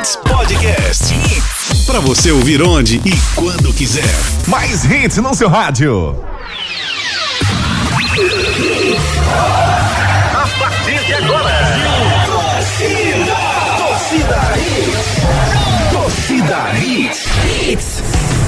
Hits Podcast. Hits. Pra você ouvir onde e quando quiser. Mais hits no seu rádio. A partir de agora. Torcida. Torcida Hits. Torcida Hits. Hits.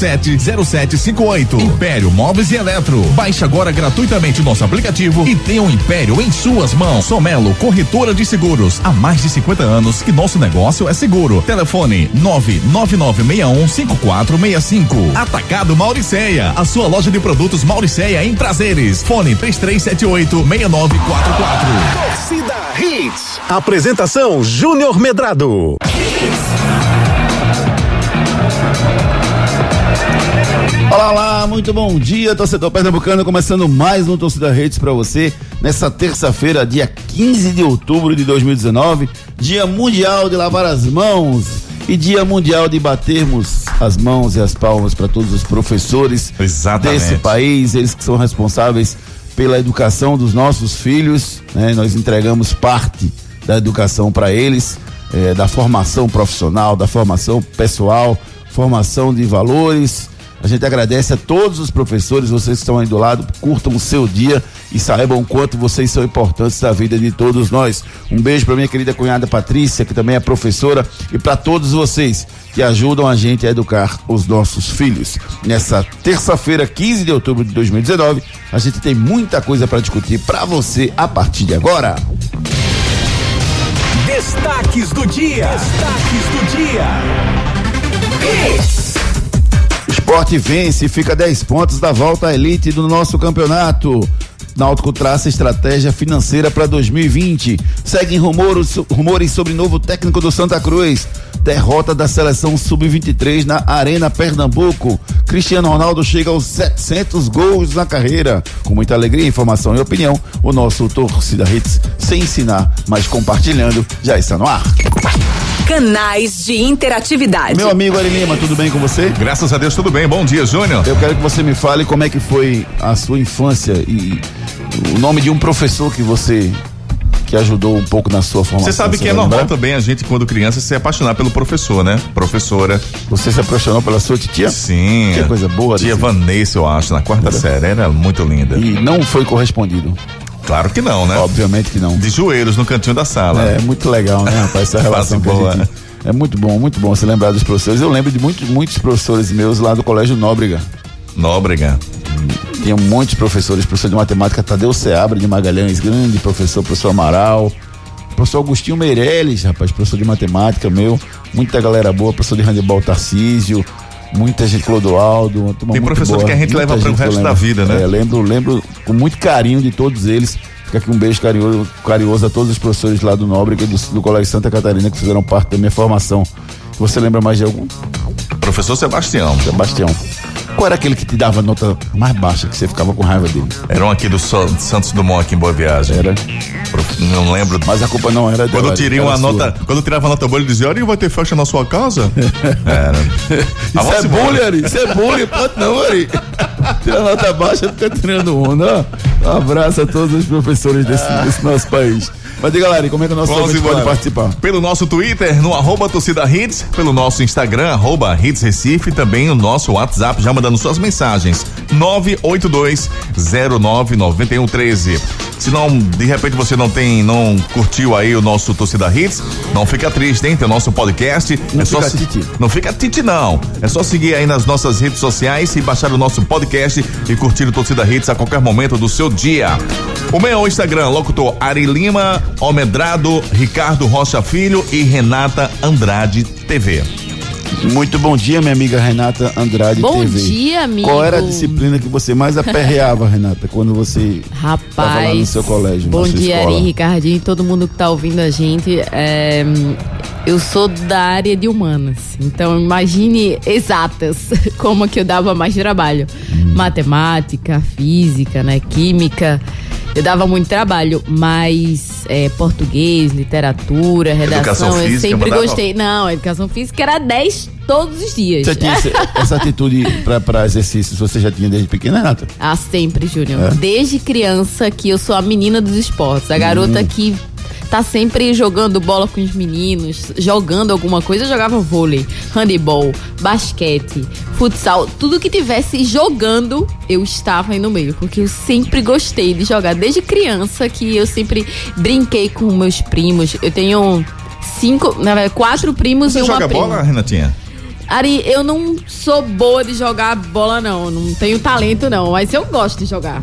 3447 0758. Império Móveis e Eletro. Baixe agora gratuitamente nosso aplicativo e tenha um Império em suas mãos. Somelo, corretora de seguros. Há mais de 50 anos que nosso negócio é seguro. Telefone 999615465. Atacado Mauriceia. A sua loja de produtos Mauriceia em prazeres. Fone 33786944. Torcida Hits. Apresentação Júnior Medrado. Olá, olá, muito bom dia, torcedor pernambucano, começando mais um Torcida Redes para você nessa terça-feira, dia 15 de outubro de 2019, dia mundial de lavar as mãos e dia mundial de batermos as mãos e as palmas para todos os professores Exatamente. desse país, eles que são responsáveis pela educação dos nossos filhos, né? Nós entregamos parte da educação para eles, eh, da formação profissional, da formação pessoal, formação de valores. A gente agradece a todos os professores, vocês que estão aí do lado, curtam o seu dia e saibam o quanto vocês são importantes da vida de todos nós. Um beijo para minha querida cunhada Patrícia, que também é professora, e para todos vocês que ajudam a gente a educar os nossos filhos. Nessa terça-feira, 15 de outubro de 2019, a gente tem muita coisa para discutir para você a partir de agora. Destaques do dia. Destaques do dia. Hits. Esporte vence e fica 10 pontos da volta à elite do nosso campeonato. Náutico traça estratégia financeira para 2020. Seguem rumores, rumores sobre novo técnico do Santa Cruz. Derrota da seleção sub-23 na Arena Pernambuco. Cristiano Ronaldo chega aos 700 gols na carreira. Com muita alegria, informação e opinião, o nosso Torcida Hits, sem ensinar, mas compartilhando, já está no ar. Canais de interatividade. Meu amigo Ari Lima, tudo bem com você? Graças a Deus, tudo bem. Bom dia, Júnior. Eu quero que você me fale como é que foi a sua infância e o nome de um professor que você que ajudou um pouco na sua formação. Você sabe que é normal lembrar? também a gente, quando criança, se apaixonar pelo professor, né? Professora. Você se apaixonou pela sua titia? Sim. Que coisa boa. Tia desse- Vanessa, eu acho, na quarta série. Era muito linda. E não foi correspondido. Claro que não, né? Obviamente que não. De joelhos no cantinho da sala. É muito legal, né, rapaz? Essa relação que boa. gente. É muito bom, muito bom se lembrar dos professores. Eu lembro de muitos, muitos professores meus lá do Colégio Nóbrega. Nóbrega. Tinha muitos professores, professor de matemática Tadeu Seabra de Magalhães, grande professor, professor Amaral, professor Agostinho Meirelles, rapaz, professor de matemática meu, muita galera boa, professor de handebol Tarcísio, muita gente, Clodoaldo, uma turma Tem muito professor boa, que a gente leva que eu resto lembro. da vida, né? É, lembro, lembro com muito carinho de todos eles. Fica aqui um beijo carinhoso, carinhoso a todos os professores lá do Nóbrega e do, do Colégio Santa Catarina que fizeram parte da minha formação. Você lembra mais de algum? Professor Sebastião. Sebastião. Qual era aquele que te dava nota mais baixa, que você ficava com raiva dele? Era um aqui do So- Santos Dumont, aqui em Boa Viagem. Era. Não lembro. Mas a culpa não era dela. Quando eu tirei uma sua. nota, quando eu tirava a nota boa, ele dizia: Olha, vai ter festa na sua casa? Era. Ah, Isso é bullying, Ari. Isso é bullying. Pode não, Ari. Tira nota baixa, fica tirando onda. ó. Um abraço a todos os professores desse, desse nosso país. Mas diga Ari, como é o nosso ouvinte pode participar? Pelo nosso Twitter, no arroba torcida hits, pelo nosso Instagram, arroba hits Recife, e também o nosso WhatsApp, já mandando suas mensagens. 982099113. Se não, de repente você não tem, não curtiu aí o nosso Torcida Hits, não fica triste, hein? Tem o nosso podcast. Não é só fica se- titi. Não fica tite, não. É só seguir aí nas nossas redes sociais e baixar o nosso podcast e curtir o Torcida Hits a qualquer momento do seu dia. O meu Instagram, locutor Ari Lima, Almedrado, Ricardo Rocha Filho e Renata Andrade TV. Muito bom dia, minha amiga Renata Andrade Bom TV. dia, amigo. Qual era a disciplina que você mais aperreava, Renata, quando você Rapaz. estava lá no seu colégio? Bom dia, escola? Ari, Ricardinho e todo mundo que tá ouvindo a gente. É, eu sou da área de humanas, então imagine exatas como que eu dava mais trabalho. Hum. Matemática, física, né, química. Eu dava muito trabalho, mas é, português, literatura, redação, Educação eu física, sempre mandava? gostei. Não, a educação física era 10 todos os dias. Você tinha esse- essa atitude para exercícios, você já tinha desde pequena, Renata? Ah, sempre, Júnior. É? Desde criança que eu sou a menina dos esportes. A garota que tá sempre jogando bola com os meninos, jogando alguma coisa. Eu jogava vôlei, handebol, basquete, futsal. Tudo que tivesse jogando, eu estava aí no meio. Porque eu sempre gostei de jogar. Desde criança que eu sempre brinquei com meus primos. Eu tenho cinco, na verdade, quatro primos Você e uma joga prima. bola, Renatinha? Ari, eu não sou boa de jogar bola, não. Não tenho talento, não. Mas eu gosto de jogar.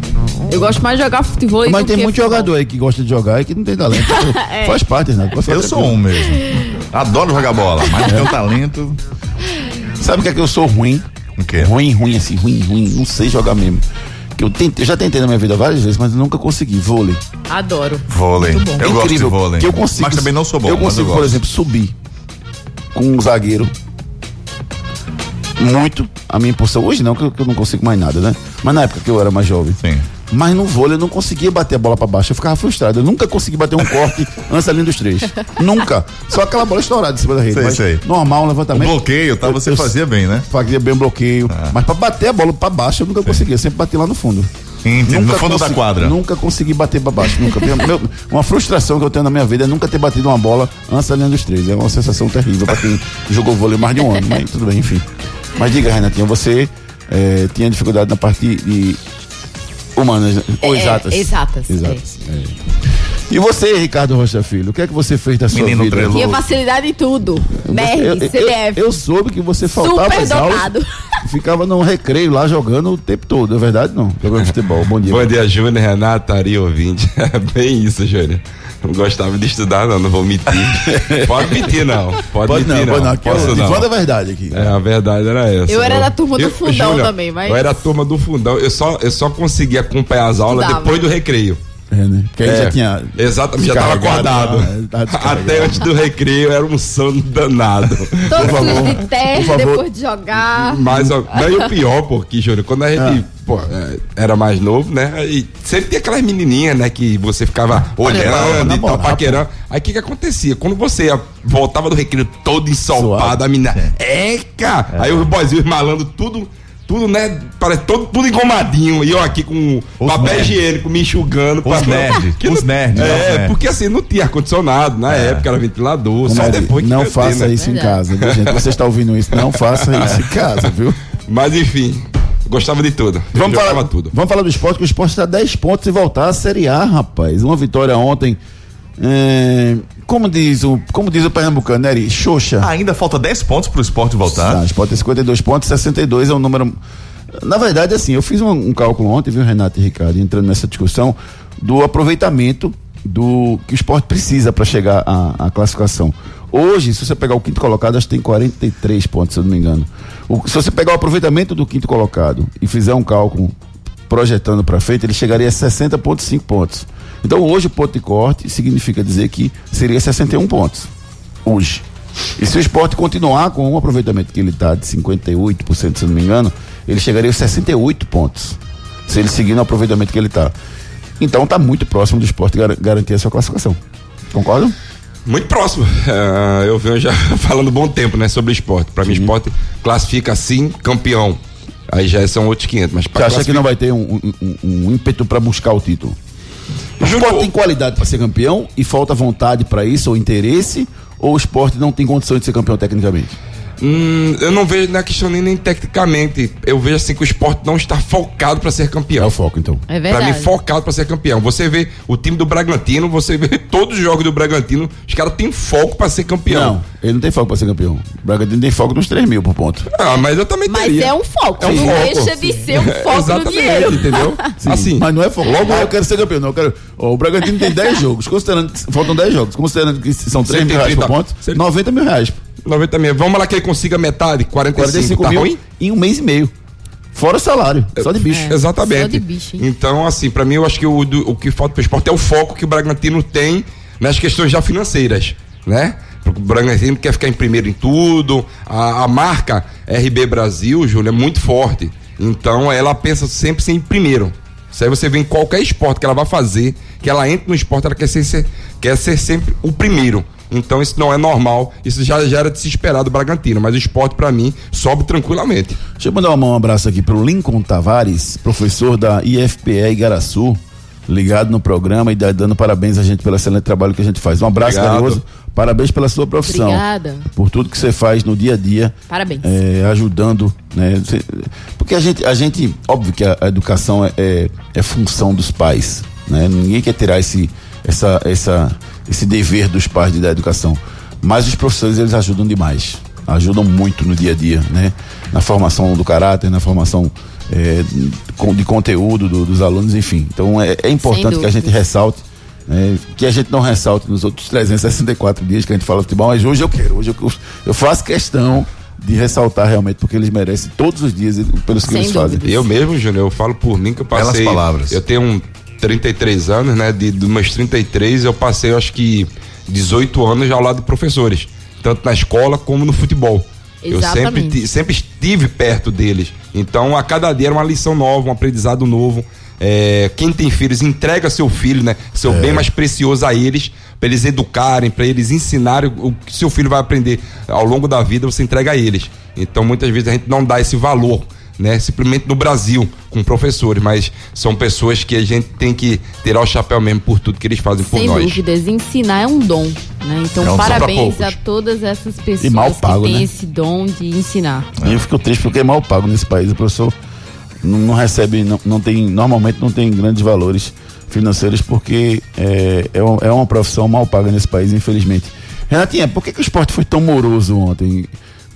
Eu gosto mais de jogar futebol Mas tem que muito futebol. jogador aí que gosta de jogar e que não tem talento. É. Faz parte, né? Ficar Eu sou um mesmo. Adoro jogar bola, mas meu talento. Sabe o que é que eu sou ruim? O quê? Ruim, ruim, assim, ruim, ruim. Não sei jogar mesmo. Que eu, tentei, eu já tentei na minha vida várias vezes, mas eu nunca consegui. Vôlei. Adoro. Vôlei. Muito bom. Eu gosto de Incrível, vôlei. Que eu consigo, mas também não sou bom. Eu mas consigo, eu por gosto. exemplo, subir com um zagueiro. Muito a minha impulsão. Hoje não, que eu, que eu não consigo mais nada, né? Mas na época que eu era mais jovem. Sim. Mas no vôlei eu não conseguia bater a bola pra baixo. Eu ficava frustrado. Eu nunca consegui bater um corte antes da linha dos três. nunca. Só aquela bola estourada em cima da rede. Sei, sei. Normal, um O levantamento. bloqueio, tá? Você eu- fazia bem, né? Fazia bem o bloqueio. Mas pra bater a bola pra baixo eu nunca conseguia. Eu sempre bati lá no fundo. Entendi, no fundo da consegui- quadra. Nunca consegui bater pra baixo. Nunca. Meu- uma frustração que eu tenho na minha vida é nunca ter batido uma bola antes da linha dos três. É uma sensação terrível pra quem jogou vôlei mais de um ano. Mas tudo bem, enfim. Mas diga, Renatinha, você eh, tinha dificuldade na parte de humanas né? ou É, exatas? exatas, Exatas. é. E você, Ricardo Rocha Filho, o que é que você fez da sua Menino vida? treloso. Tinha facilidade em tudo. Eu- Nerd, eu, eu- CDF. eu soube que você faltava Super dotado. ficava no recreio lá jogando o tempo todo, é verdade não? Jogando futebol. Bom dia. Bom dia, Júnior, Renato, Ari, ouvinte. É bem isso, Júnior. Não gostava de estudar, não, não vou mentir. Pode mentir, não. Pode, Pode não, mentir, pode não. Aqui é Posso não. falando a verdade aqui. É, a verdade era essa. Eu era da turma do fundão também, mas- Eu era a turma do fundão. Eu só, eu só conseguia acompanhar as aulas Estudava. depois do recreio. É, né? Que aí É, já tinha. Exatamente, já tava acordado. lá, é, descarregado. Até antes do recreio era um sono danado. Todos favor, os de por terra favor. depois de jogar. Mas ó, não, e o pior, porque, Júnior, quando a gente Ah. pô, é, era mais novo, né? E sempre tinha aquelas menininhas, né? Que você ficava olhando e tal, paquerando. Aí o que que acontecia? Quando você voltava do recreio todo ensopado, Suado. a menina, eca! Aí os boizinhos malando tudo. Tudo, né? Parece todo, tudo engomadinho. E eu aqui com Os papel nerds. higiênico me enxugando. Os pra- nerds, Que os não- nerds, É, nerds. porque assim, não tinha ar-condicionado na época, era ventilador. Só Comadre, depois que não veio ter, faça né? isso em casa, viu, gente? Você está ouvindo isso? Não faça isso em casa, viu? Mas enfim, gostava de tudo. Vamos falar, tudo. vamos falar do esporte, que o esporte está 10 pontos e voltar à Série A, rapaz. Uma vitória ontem. É, como, diz o, como diz o Pernambucano, né, Ari? Xoxa. Ainda falta 10 pontos pro esporte voltar. Tá, o Sport tem 52 pontos, 62 é o número. Na verdade, assim, eu fiz um, um cálculo ontem, viu, Renato e Ricardo, entrando nessa discussão, do aproveitamento do que o esporte precisa para chegar à, à classificação. Hoje, se você pegar o quinto colocado, acho que tem 43 pontos, se eu não me engano. O- se você pegar o aproveitamento do quinto colocado e fizer um cálculo projetando para frente, ele chegaria a 60,5 pontos. Então, hoje, o ponto de corte significa dizer que seria 61 pontos. Hoje. E se o esporte continuar com o aproveitamento que ele está de 58%, se não me engano, ele chegaria a 68 pontos. Se ele seguir no aproveitamento que ele está. Então está muito próximo do esporte gar garantir a sua classificação. Concordam? Muito próximo. É, eu venho já falando bom tempo, né, sobre esporte. Pra mim, esporte classifica assim, campeão. Aí já são outros 500, mas Você acha que não vai ter um, um- um- um ímpeto para buscar o título? O Júnior- esporte tem qualidade para ser campeão e falta vontade para isso ou interesse? Ou o esporte não tem condições de ser campeão tecnicamente? Hum, eu não vejo na questão nem, nem tecnicamente. Eu vejo assim que o esporte não está focado pra ser É campeão. o foco, então. É Pra verdade. mim, focado pra ser campeão. Você vê o time do Bragantino, você vê todos os jogos do Bragantino, os caras têm foco pra ser campeão. Não, ele não tem foco para ser campeão. O Bragantino tem foco nos 3 mil por ponto. Ah, mas eu também Mas teria. é um foco. É um não foco. deixa de ser um foco no Exatamente, dinheiro. entendeu? Sim, Assim, mas não é foco. Logo, eu quero ser campeão. Não, eu quero. Ó, o Bragantino tem 10 jogos, considerando que faltam 10 jogos, considerando que são 3 Você mil tem reais por 30 ponto, você- 90 mil reais. 90 mil. Vamos lá que ele consiga metade, 45, 45 tá mil ruim? em um mês e meio. Fora o salário, só de bicho. É. Exatamente. Só de bicho, hein? então, assim, pra mim, eu acho que o, do- o que falta pro esporte é o foco que o Bragantino tem nas questões já financeiras, né? Porque o Bragantino quer ficar em primeiro em tudo. A, a marca RB Brasil, Júlio, é muito forte. Então, ela pensa sempre ser em primeiro. Isso aí você vê em qualquer esporte que ela vai fazer, que ela entra no esporte, ela quer ser, ser- quer ser sempre o primeiro. Então isso não é normal, isso já, já era de se esperar do Bragantino, mas o esporte pra mim sobe tranquilamente. Deixa eu mandar um abraço aqui pro Lincoln Tavares, professor da IFPE Igaraçu, ligado no programa e dando parabéns a gente pelo excelente trabalho que a gente faz. Um abraço Obrigado. carinhoso, parabéns pela sua profissão. Obrigada. Por tudo que você faz no dia a dia. Parabéns. é, ajudando, né? Porque a gente, a gente, óbvio que a, a educação é, é, é função dos pais, né? Ninguém quer tirar esse, essa, essa, esse dever dos pais de dar educação. Mas os professores, eles ajudam demais. Ajudam muito no dia a dia, né? Na formação do caráter, na formação é, de conteúdo do- dos alunos, enfim. Então é, é importante que a gente ressalte, né? que a gente não ressalte nos outros 364 dias que a gente fala futebol, mas hoje eu quero, hoje eu, eu faço questão de ressaltar realmente, porque eles merecem todos os dias pelos que Sem eles fazem. dúvidas. Eu mesmo, Júnior, eu falo por mim que eu Belas passei. palavras. Eu tenho um 33 anos, né? De, dos meus 33, eu passei, eu acho que 18 anos já ao lado de professores, tanto na escola como no futebol. Eu sempre, Exatamente. sempre estive perto deles. Então, a cada dia era uma lição nova, um aprendizado novo. É, quem tem filhos, entrega seu filho, né? Seu bem mais precioso a eles, para eles educarem, para eles ensinarem o que seu filho vai aprender ao longo da vida, você entrega a eles. Então, muitas vezes a gente não dá esse valor, né? Simplesmente no Brasil, com professores, mas são pessoas que a gente tem que tirar o chapéu mesmo por tudo que eles fazem por Sem nós. dúvidas, ensinar é um dom, né? Então, pra parabéns a todas essas pessoas mal pago, que têm né? esse dom de ensinar. Eu fico triste porque é mal pago nesse país. O professor não, não recebe, não, não tem, normalmente não tem grandes valores financeiros porque é, é, um- é uma profissão mal paga nesse país, infelizmente. Renatinha, por que, que o esporte foi tão moroso ontem?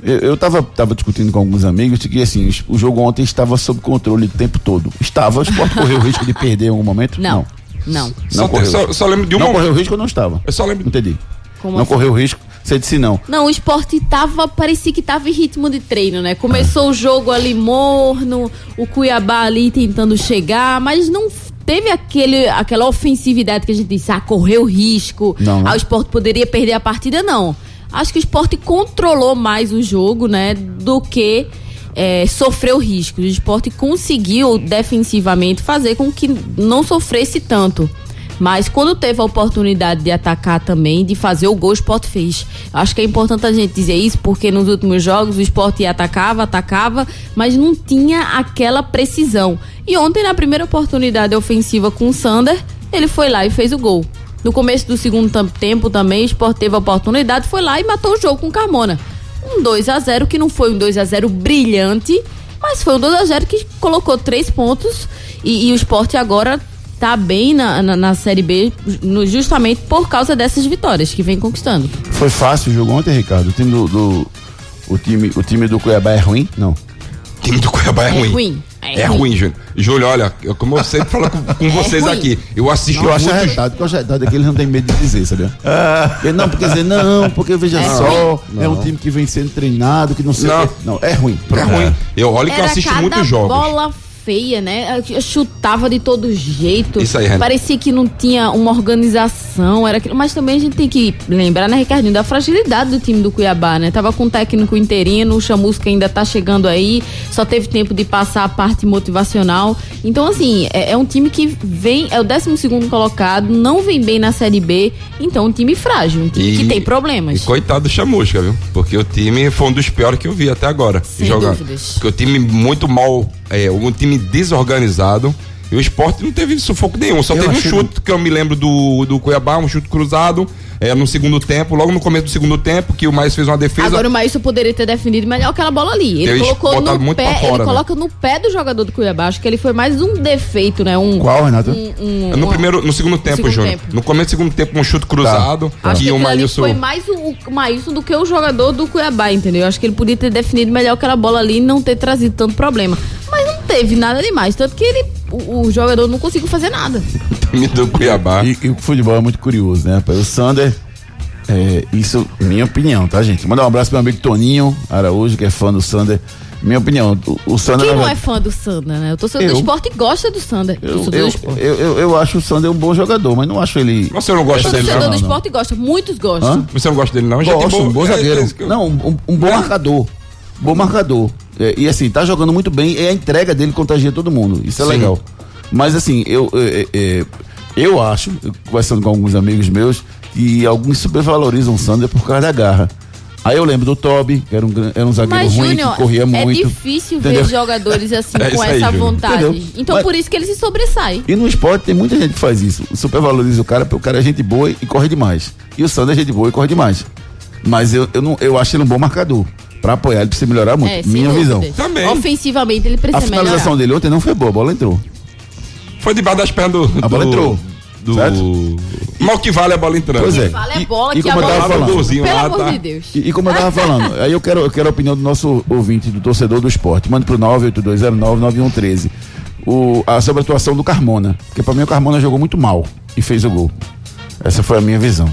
Eu, eu tava, discutindo com alguns amigos de que assim, o jogo ontem estava sob controle o tempo todo. Estava, o esporte correu o risco de perder em algum momento? Não, não. Não, Só, correu. só, só lembro de um não momento. correu risco ou não estava? Eu só lembro- Entendi. Como não assim? correu risco. Você disse não. Não, o esporte tava, parecia que tava em ritmo de treino, né? Começou o jogo ali morno, o Cuiabá ali tentando chegar, mas não teve aquele, aquela ofensividade que a gente disse, ah, correu risco, Não, né? ah, o esporte poderia perder a partida, não. Acho que o esporte controlou mais o jogo, né, do que é, sofreu riscos. O esporte conseguiu defensivamente fazer com que não sofresse tanto. Mas quando teve a oportunidade de atacar também, de fazer o gol, o esporte fez. Acho que é importante a gente dizer isso, porque nos últimos jogos o esporte atacava, atacava, mas não tinha aquela precisão. E ontem, na primeira oportunidade ofensiva com o Sander, ele foi lá e fez o gol. No começo do segundo tempo também, o esporte teve a oportunidade, foi lá e matou o jogo com o Carmona. Um 2 a 0 que não foi um 2 a 0 brilhante, mas foi um 2 a 0 que colocou três pontos e, e o esporte agora tá bem na, na, na Série B no- justamente por causa dessas vitórias que vem conquistando. Foi fácil o jogo ontem, Ricardo? O time do, do- o time, o time do Cuiabá é ruim? Não. O time do Cuiabá é, É ruim. ruim, É, é ruim. Júnior. Júlio, olha, eu, como eu sempre falo com, com vocês ruim. aqui, eu assisto Eu acho arretado, porque eu acho arretado é que eles não têm medo de dizer, sabia? Porque, não, porque dizer, não, porque veja É só, é um time que vem sendo treinado, que não sei Não. o quê. Não, é ruim. É Pronto. ruim. Eu olho que eu assisto muitos jogos. bola feia, né? Eu Chutava de todo jeito. Isso aí, Renan. Parecia que não tinha uma organização, era aquilo. Mas também a gente tem que lembrar, né, Ricardinho, da fragilidade do time do Cuiabá, né? Tava com um técnico interino, o Chamusca ainda tá chegando aí, só teve tempo de passar a parte motivacional. Então, assim, é, é um time que vem, é o 12 segundo colocado, não vem bem na Série B, então um time frágil, um time que tem E problemas. coitado do Chamusca, viu? Porque o time foi um dos piores que eu vi até agora. Sem jogando. dúvidas. Porque o time muito mal, é, um time desorganizado. E o esporte não teve sufoco nenhum. Só Eu teve um chute que eu me lembro do, do Cuiabá, um chute cruzado, é, no segundo tempo, logo no começo do segundo tempo, que o Mais fez uma defesa. Agora o Maílson poderia ter defendido melhor aquela bola ali. Ele Eles colocou no muito pé, fora, ele né? coloca no pé do jogador do Cuiabá. Acho que ele foi mais um defeito, né? Um, Qual, Renato? um- um- no um- primeiro, no segundo tempo, segundo Júnior. tempo. No começo do segundo tempo, um chute cruzado. Acho que o Maílson. foi mais o, o Maílson do que o jogador do Cuiabá, entendeu? Acho que ele podia ter definido melhor aquela bola ali e não ter trazido tanto problema. Mas não teve nada demais. Tanto que ele, o, o jogador não conseguiu fazer nada. time do Cuiabá. E, e o futebol é muito curioso, né, rapaz? O Sander É, isso, minha opinião, tá, gente? Mandar um abraço pro meu amigo Toninho Araújo, que é fã do Sander. Minha opinião, o, o Sander. Quem não é fã do Sander, né? O torcedor Eu. do esporte gosta do Sander. O eu, torcedor eu, do esporte. eu, eu, eu acho o Sander um bom jogador, mas não acho ele. Você não gosta O dele, torcedor não? do esporte gosta, muitos gostam. Hã? Você não gosta dele, não? Já tem Gosto, um bom é, zagueiro. é eu- Não, um, um bom É? marcador. Bom marcador. É, e assim, tá jogando muito bem e a entrega dele contagia todo mundo. Isso é Sim. legal. Mas assim, eu, é, é, eu acho, eu conversando com alguns amigos meus, que alguns supervalorizam o Sander por causa da garra. Aí eu lembro do Toby, que era um, era um zagueiro Mas, ruim, Júnior, que corria é muito. difícil entendeu? ver jogadores assim, É com aí, essa vontade. Entendeu? Então, Mas- por isso que ele se sobressai. E no esporte tem muita gente que faz isso. Supervaloriza o cara porque o cara é gente boa e corre demais. E o Sander é gente boa e corre demais. Mas eu, eu, não, eu acho ele um bom marcador. Pra apoiar, ele precisa melhorar muito. É, Minha dúvida. visão. Também. Ofensivamente, ele A precisa finalização melhorar. dele ontem não foi boa, a bola entrou. Foi debaixo das pernas do. A bola do- entrou. Do. Certo? Mal que vale a bola entrando. Pois é. Fala é E- bola e que a como eu bola... tava falando. golzinho Pelo lá, amor tá? de Deus. E, e como eu tava falando, aí eu quero, eu quero a opinião do nosso ouvinte, do torcedor do esporte. Manda pro 982099113. O, a, sobre a atuação do Carmona. Porque pra mim o Carmona jogou muito mal e fez o gol. Essa foi a minha visão.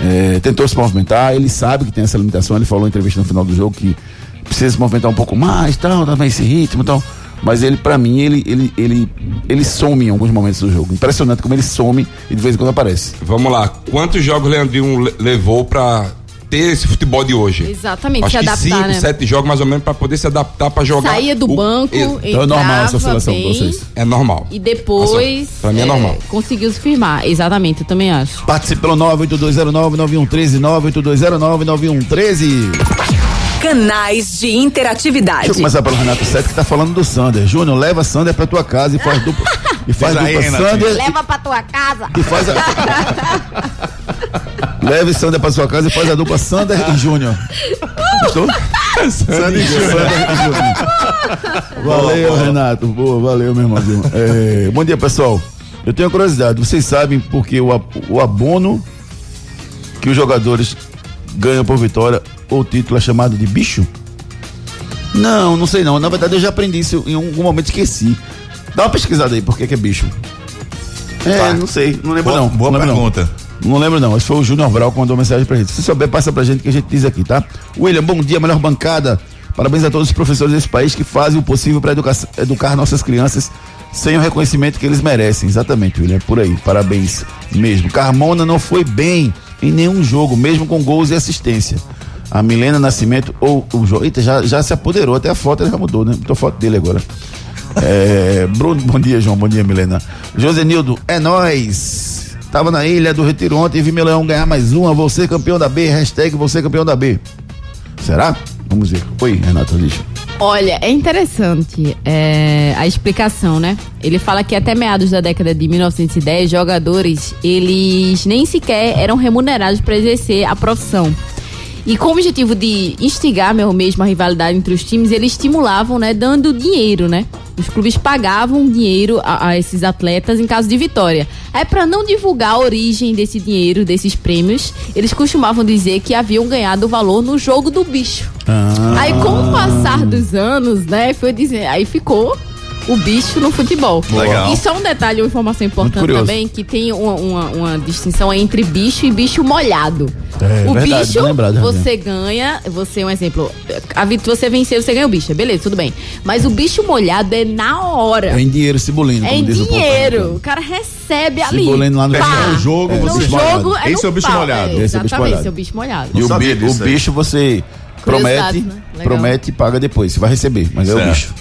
É, tentou se movimentar, ele sabe que tem essa limitação. Ele falou em entrevista no final do jogo que precisa se movimentar um pouco mais, tal, mais esse ritmo tal. Mas ele, pra mim, ele, ele, ele, ele some em alguns momentos do jogo. Impressionante como ele some e de vez em quando aparece. Vamos lá. Quantos jogos Leandrinho le- levou pra ter esse futebol de hoje? Exatamente, Acho se que adaptar, cinco, né? sete jogos mais ou menos pra poder se adaptar pra jogar. Saía do o- banco, Ex- Então é normal essa oscilação pra bem vocês. É normal. e depois Pra mim é normal. conseguiu se firmar. Exatamente, eu também acho. Participe pelo 982099113, 982099113. Canais de interatividade. Deixa eu começar pelo Renato Sete que tá falando do Sander. Júnior, leva Sander pra tua casa e faz dupla. E faz Diz aí, dupla Renatinho. Sander. Leva pra tua casa. E faz a... Leve Sander pra sua casa e faz a dupla Sander e Júnior. Gostou? Sander e Júnior. Valeu, Renato. Boa, valeu, meu irmãozinho. É, bom dia, pessoal. Eu tenho uma curiosidade. Vocês sabem por que o, o abono que os jogadores ganham por vitória ou título é chamado de bicho? Não, não sei não. Na verdade, eu já aprendi isso em algum momento esqueci. Dá uma pesquisada aí, por que que é bicho? É, Tá. não sei, não lembro Boa, não. boa não lembro, não. Não lembro não, esse foi o Júnior Bral que mandou mensagem pra gente. Se souber, passa pra gente que a gente diz aqui, tá? William, bom dia, melhor bancada. Parabéns a todos os professores desse país que fazem o possível para educar nossas crianças sem o reconhecimento que eles merecem. Exatamente, William, é por aí. Parabéns mesmo. Carmona não foi bem em nenhum jogo, mesmo com gols e assistência. A Milena Nascimento, ou o jogo. Eita, já, já se apoderou, até a foto ele já mudou, né? Botou foto dele agora. É, Bruno, bom dia, João. Bom dia, Milena. Josenildo, é nóis. Tava na ilha do Retiro ontem e vi meu leão ganhar mais uma. Você campeão da B. Hashtag você campeão da B. Será? Vamos ver. Oi, Renato Lixa. Olha, é interessante é, a explicação, né? Ele fala que até meados da década de 1910, jogadores, eles nem sequer eram remunerados para exercer a profissão. E com o objetivo de instigar mesmo a rivalidade entre os times, eles estimulavam, né, dando dinheiro, né? Os clubes pagavam dinheiro a, a esses atletas em caso de vitória. Aí, para não divulgar a origem desse dinheiro, desses prêmios, eles costumavam dizer que haviam ganhado o valor no jogo do bicho. Aí, com o passar dos anos, né, foi dizer, aí ficou o bicho no futebol. Legal. E só um detalhe, uma informação importante também, que tem uma, uma, uma distinção entre bicho e bicho molhado. É, o verdade, bicho, lembrado, você ganha, você, um exemplo, a vit- você venceu, você ganha o bicho, beleza, tudo bem. Mas o bicho molhado é na hora. É em dinheiro, Cibolino. É como em diz o povo. dinheiro. O cara recebe ali. Cibolino lá no Pá. O jogo, no você- jogo é Esse no é o bicho pau. molhado. É, Esse é o bicho exatamente, molhado. esse é o bicho molhado. E o, sabia bi- o bicho você promete, né? Promete e paga depois. Você vai receber, mas é o Certo. bicho.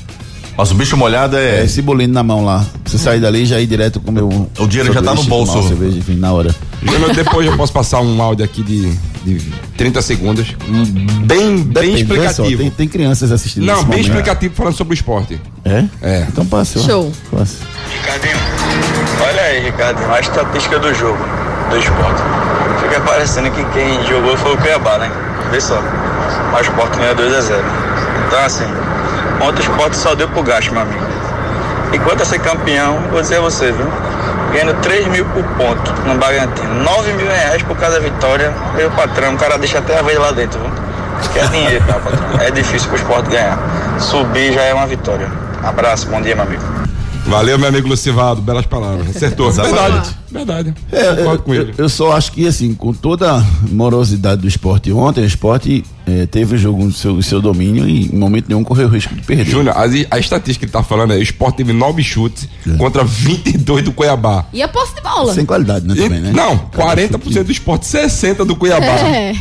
Mas o bicho molhado é. É Cibolino na mão lá. Você sair dali e já ir direto com o meu. O dinheiro já tá no bolso. cerveja, enfim, na hora. Júnior, depois eu posso passar um áudio aqui de, de 30 segundos. Bem, bem Depende, vê só, explicativo. tem, tem crianças assistindo Não, bem momento. explicativo falando sobre o esporte. É? É. Então passa. Show. Passa. Ricardinho, olha aí, Ricardinho, a estatística do jogo, do esporte. Fica parecendo que quem jogou foi o Cuiabá, né? Vê só. Mas o esporte ganhou 2x0. Então, assim, ontem o esporte só deu pro gasto, meu amigo. E quanto a ser campeão, vou dizer a você, viu? Ganhando 3 mil por ponto no Bragantino. 9 mil reais por cada vitória. Meu patrão, o cara deixa até a vez lá dentro, viu? Que é dinheiro, tá, patrão? É difícil pro esporte ganhar. Subir já é uma vitória. Abraço, bom dia, meu amigo. Valeu, meu amigo Lucivaldo, belas palavras. Acertou. Verdade, verdade. É, Concordo com eu, ele. eu só acho que, assim, com toda a morosidade do esporte ontem, o esporte eh, teve o jogo no seu, seu domínio e em momento nenhum correu o risco de perder. Júnior, a, a estatística que ele tá falando é: o Sport teve nove chutes contra 22 do Cuiabá. E a posse de bola? Sem qualidade, né, E- também, né? Não, Cada 40% chute- do esporte, 60% do Cuiabá. É.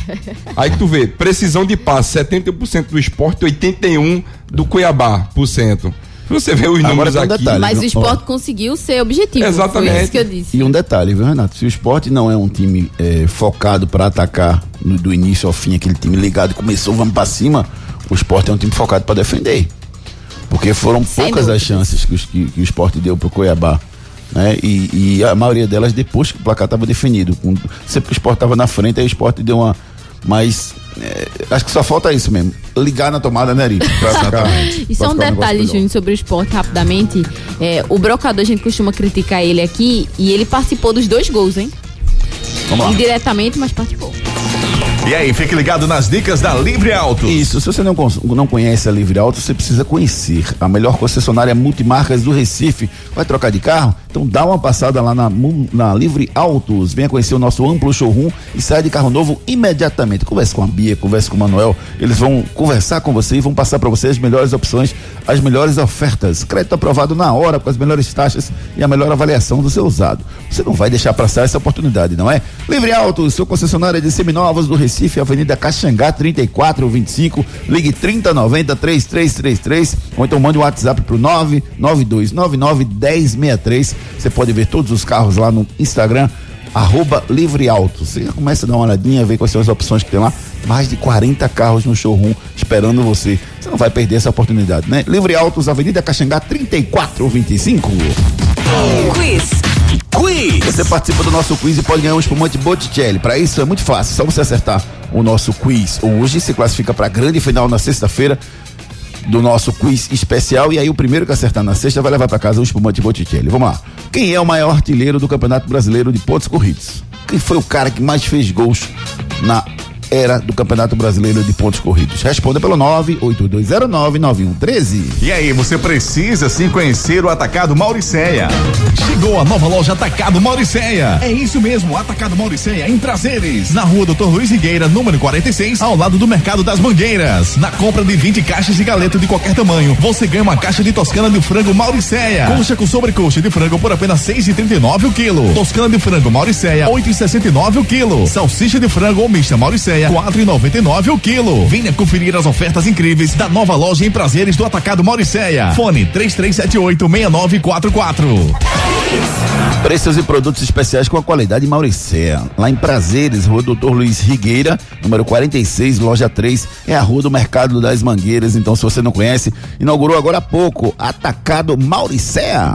Aí que tu vê, precisão de passe, 70% do esporte, 81% do Cuiabá, por cento. Você vê os Agora números um aqui. detalhe. Mas o Ó. esporte conseguiu ser objetivo. Exatamente. Foi isso que eu disse. E um detalhe, viu, Renato? Se o esporte não é um time eh, focado para atacar no- do início ao fim, aquele time ligado, começou, vamos para cima, o esporte é um time focado para defender. Porque foram Sem poucas as dúvidas. chances que, os- que- que o esporte deu pro Cuiabá. Né? E, e a maioria delas depois que o placar estava definido. Com, sempre o esporte estava na frente, aí o esporte deu uma. Mas eh, acho que só falta isso mesmo. Ligar na tomada, né, Ari? E só um detalhe, melhor. Júnior, sobre o esporte, rapidamente. É, o Brocador, a gente costuma criticar ele aqui e ele participou dos dois gols, hein? Vamos lá. Indiretamente, mas participou. E aí, fique ligado nas dicas da Livre Auto. Isso, se você não, não conhece a Livre Auto, você precisa conhecer a melhor concessionária multimarcas do Recife. Vai trocar de carro? Então dá uma passada lá na, na Livre Autos. Venha conhecer o nosso amplo showroom e saia de carro novo imediatamente. Converse com a Bia, converse com o Manuel. Eles vão conversar com você e vão passar para você as melhores opções, as melhores ofertas. Crédito aprovado na hora, com as melhores taxas e a melhor avaliação do seu usado. Você não vai deixar passar essa oportunidade, não é? Livre Autos, seu concessionário de seminovos do Recife, Avenida Caxangá 3425, ligue 3090 3333 ou então mande um WhatsApp pro 99299 1063. Você pode ver todos os carros lá no Instagram arroba Livre Autos. Você já começa a dar uma olhadinha, ver quais são as opções que tem lá. Mais de 40 carros no showroom esperando você. Você não vai perder essa oportunidade, né? Livre Autos, Avenida Caxangá 3425. Quiz. Quiz. Você participa do nosso quiz e pode ganhar um espumante Botticelli. Para isso é muito fácil, só você acertar o nosso quiz hoje, se classifica para a grande final na sexta-feira do nosso quiz especial e aí o primeiro que acertar na sexta vai levar para casa o espumante Botticelli. Vamos lá. Quem é o maior artilheiro do Campeonato Brasileiro de pontos corridos? Quem foi o cara que mais fez gols na era do Campeonato Brasileiro de pontos corridos? Responda pelo 982099113. E aí, você precisa sim conhecer o Atacado Mauricéia. Chegou a nova loja Atacado Mauricéia. É isso mesmo, Atacado Mauricéia em Prazeres, na rua Doutor Luiz Higueira, número 46, ao lado do Mercado das Mangueiras. Na compra de 20 caixas de galeto de qualquer tamanho, você ganha uma caixa de toscana de frango Mauricéia. Coxa com sobrecoxa de frango por apenas 6,39 o quilo. Toscana de frango Mauricéia, 8,69 o quilo. Salsicha de frango ou mista Mauricéia, 4,99 o quilo. Venha conferir as ofertas incríveis da nova loja em Prazeres do Atacado Mauricéia. Fone 33786944. Preços e produtos especiais com a qualidade Mauricéia. Lá em Prazeres, Rua Doutor Luiz Rigueira, número 46, loja 3, é a Rua do Mercado das Mangueiras. Então, se você não conhece, inaugurou agora há pouco, Atacado Mauricéia.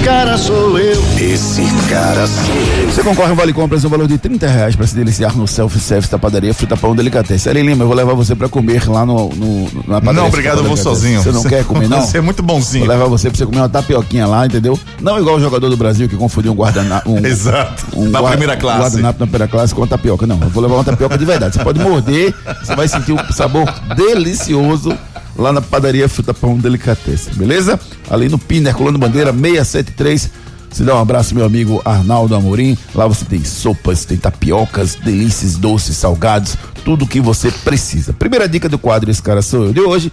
Esse cara sou eu. Esse cara sou eu. Você concorre um vale compras no valor de 30 reais para se deliciar no self-service da padaria Fruta Pão Delicatessen. Eli Lima, eu vou levar você para comer lá no, no, na padaria Não, obrigado, eu vou sozinho. Você não quer comer, não? Você é muito bonzinho. Vou levar você pra você comer uma tapioquinha lá, entendeu? Não igual o jogador do Brasil que confundiu um guardanapo. Um, Exato. um primeira um classe. guardanapo na primeira classe com uma tapioca. Não, eu vou levar uma tapioca de verdade. Você pode morder, você vai sentir um sabor delicioso lá na padaria Fruta Pão Delicatessen, beleza? Ali no Pina, Herculano Bandeira 673. Se dá um abraço, meu amigo Arnaldo Amorim. Lá você tem sopas, tem tapiocas, delícias, doces, salgados, tudo o que você precisa. Primeira dica do quadro Esse Cara Sou Eu de hoje.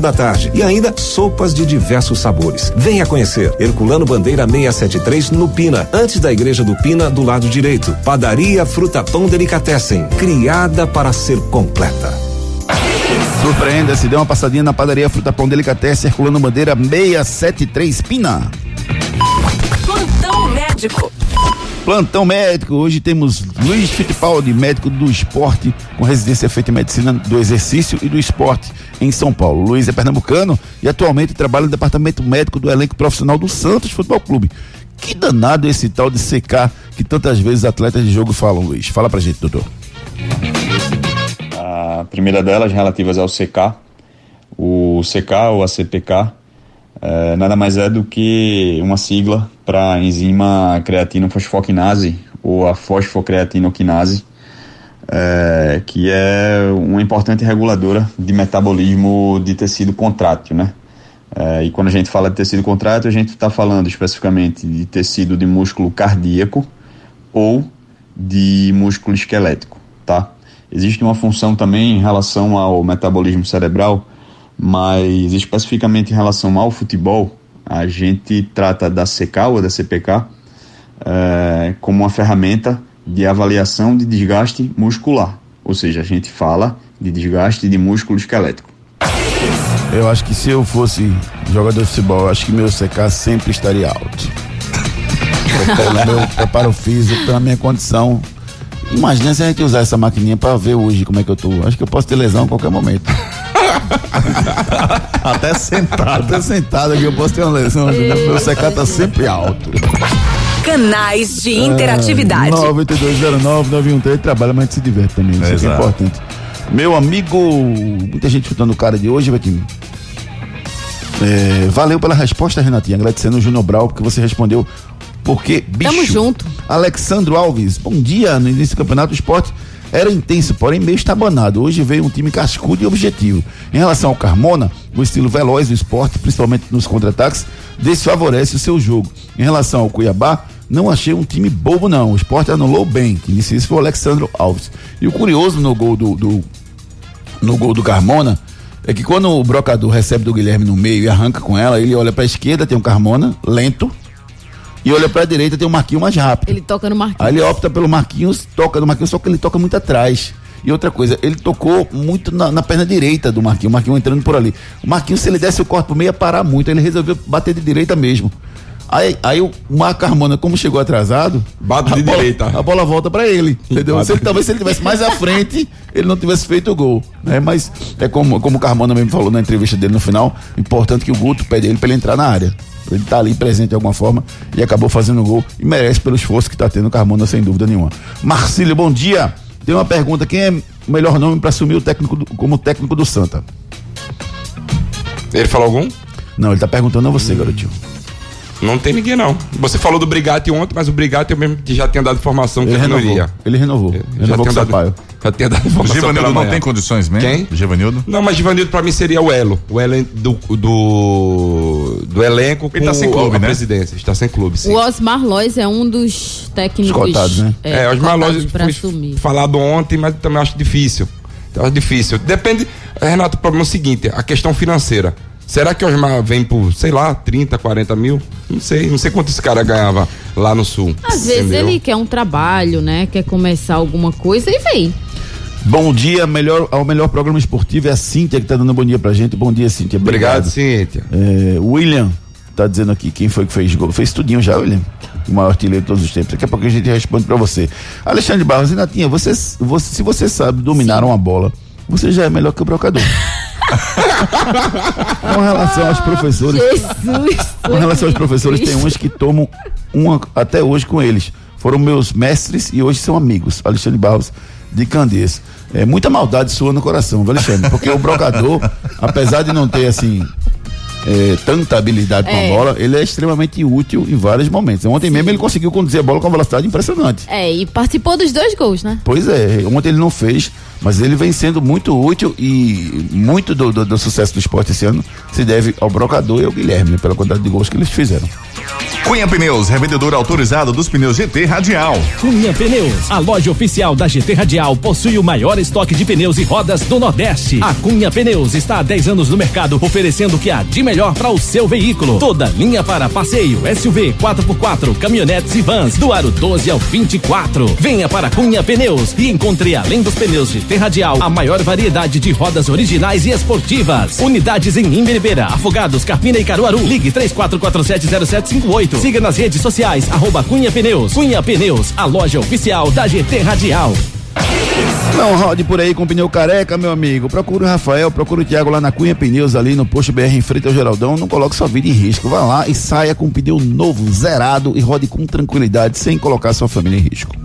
da tarde e ainda sopas de diversos sabores. Venha conhecer Herculano Bandeira 673 no Pina, antes da igreja do Pina do lado direito. Padaria Fruta Pão Delicatessen, criada para ser completa. Surpreenda-se, dê uma passadinha na padaria Fruta Pão Delicatessen, Herculano Bandeira 673 Pina. Plantão médico. Plantão médico, hoje temos Luiz Fittipaldi, médico do esporte, com residência feita em medicina do exercício e do esporte em São Paulo. Luiz é pernambucano e atualmente trabalha no departamento médico do elenco profissional do Santos Futebol Clube. Que danado esse tal de secar que tantas vezes atletas de jogo falam, Luiz. Fala pra gente, doutor. A primeira delas, relativas ao CK. O CK ou a CPK é, nada mais é do que uma sigla para a enzima creatinofosfoquinase ou a fosfocreatinoquinase, é, que é uma importante reguladora de metabolismo de tecido contrátil, né? É, e quando a gente fala de tecido contrátil, a gente está falando especificamente de tecido de músculo cardíaco ou de músculo esquelético, tá? Existe uma função também em relação ao metabolismo cerebral mas especificamente em relação ao futebol, a gente trata da CK ou da CPK é, como uma ferramenta de avaliação de desgaste muscular, ou seja, a gente fala de desgaste de músculo esquelético. Eu acho que se eu fosse jogador de futebol, eu acho que meu CK sempre estaria alto. Pelo meu preparo físico, pela minha condição. Imagina se a gente usar essa maquininha para ver hoje como é que eu tô. Acho que eu posso ter lesão a qualquer momento. Até sentado. Até sentado aqui eu posso ter uma lesão. Meu CK tá sempre alto. Canais de interatividade. 9209-913 trabalha, mas a gente se diverte também. Isso aqui é Exato. importante. Meu amigo, muita gente chutando o cara de hoje, Bequinho. É, valeu pela resposta, Renatinha. Agradecendo o Júnior Brau, porque você respondeu. Porque, bicho. Tamo junto. Alexandro Alves, bom dia. No início do campeonato, o esporte era intenso, porém meio estabanado. Hoje veio um time cascudo e objetivo. Em relação ao Carmona, o estilo veloz do esporte, principalmente nos contra-ataques, desfavorece o seu jogo. Em relação ao Cuiabá, não achei um time bobo, não. O esporte anulou bem. Disse isso foi o Alexandro Alves. E o curioso no gol do, do- no gol do Carmona é que quando o brocador recebe do Guilherme no meio e arranca com ela, ele olha pra esquerda, tem o Carmona, lento, e olha pra direita, tem o Marquinhos mais rápido. Ele toca no Marquinhos. Aí ele opta pelo Marquinhos, toca no Marquinhos, só que ele toca muito atrás. E outra coisa, ele tocou muito na, na perna direita do Marquinhos, o Marquinhos entrando por ali. O Marquinhos, se ele desse o corpo pro meio, ia parar muito, ele resolveu bater de direita mesmo. Aí, aí o Marco Carmona, como chegou atrasado, Bate a de bola- direita. A bola volta pra ele, entendeu? Bate. Se ele, talvez se ele tivesse mais à frente, ele não tivesse feito o gol, né? Mas é como, como o Carmona mesmo falou na entrevista dele no final, importante que o Guto pede ele pra ele entrar na área. Ele tá ali presente de alguma forma e acabou fazendo o gol e merece pelo esforço que tá tendo o Carmona, sem dúvida nenhuma. Marcílio, bom dia. Tem uma pergunta: quem é o melhor nome para assumir o técnico do- como técnico do Santa? Ele falou algum? Não, ele tá perguntando a você, garotinho. Não tem ninguém, não. Você falou do Brigatti ontem, mas o Brigatti eu mesmo que já tinha dado informação que Ele ele não renovou. Ele renovou. Já Renovou com o tinha dado, Sampaio. já tinha dado O informação Givanildo não manhã. tem condições mesmo? Quem? Givanildo? Não, mas Givanildo pra mim seria o elo. O elo do, do, do elenco com Ele tá sem o- clube, a né? presidência. Está sem clube, sim. O Osmar Lois é um dos técnicos. Os cotados, né? É, os cotados Malós pra foi falado ontem, mas também acho difícil. Eu Acho difícil. Depende, Renato, o problema é o seguinte, a questão financeira. Será que o Osmar vem por, sei lá, 30, 40 mil? Não sei, não sei quanto esse cara ganhava lá no sul. Às vezes entendeu? ele quer um trabalho, né? Quer começar alguma coisa e vem. Bom dia, melhor, ao melhor programa esportivo é a Cíntia que tá dando bom dia pra gente. Bom dia, Cíntia. Obrigado, Obrigado. Cíntia. É, William tá dizendo aqui quem foi que fez gol. Fez tudinho já, William. O maior artilheiro de todos os tempos. Daqui a pouco a gente responde pra você. Alexandre Barros, Renatinha, você, você, se você sabe dominar uma bola, você já é melhor que o brocador. com relação aos professores, Jesus! com relação aos professores, tem uns que tomam uma até hoje com eles. Foram meus mestres e hoje são amigos. Alexandre Barros de Candeias. É muita maldade sua no coração, viu, Alexandre? Porque o brocador, apesar de não ter assim é, tanta habilidade com É. a bola, ele é extremamente útil em vários momentos. Ontem mesmo ele conseguiu conduzir a bola com uma velocidade impressionante. É, e participou dos dois gols, né? Pois é, ontem ele não fez, mas ele vem sendo muito útil e muito do, do- do sucesso do esporte esse ano se deve ao brocador e ao Guilherme, né, pela quantidade de gols que eles fizeram. Cunha Pneus, revendedor autorizado dos pneus GT Radial. Cunha Pneus, a loja oficial da GT Radial, possui o maior estoque de pneus e rodas do Nordeste. A Cunha Pneus está há 10 anos no mercado, oferecendo o que há de melhor para o seu veículo. Toda linha para passeio, SUV, 4x4, caminhonetes e vans, do aro 12 ao 24. Venha para Cunha Pneus e encontre, além dos pneus GT Radial, a maior variedade de rodas originais e esportivas. Unidades em Imberibeira, Afogados, Carpina e Caruaru. Ligue 34470758 jeito. Siga nas redes sociais, arroba Cunha Pneus. Cunha Pneus, a loja oficial da GT Radial. Não rode por aí com pneu careca, meu amigo. Procure o Rafael, procure o Thiago lá na Cunha Pneus, ali no posto BR em frente ao Geraldão. Não coloque sua vida em risco. Vá lá e saia com um pneu novo, zerado e rode com tranquilidade, sem colocar sua família em risco.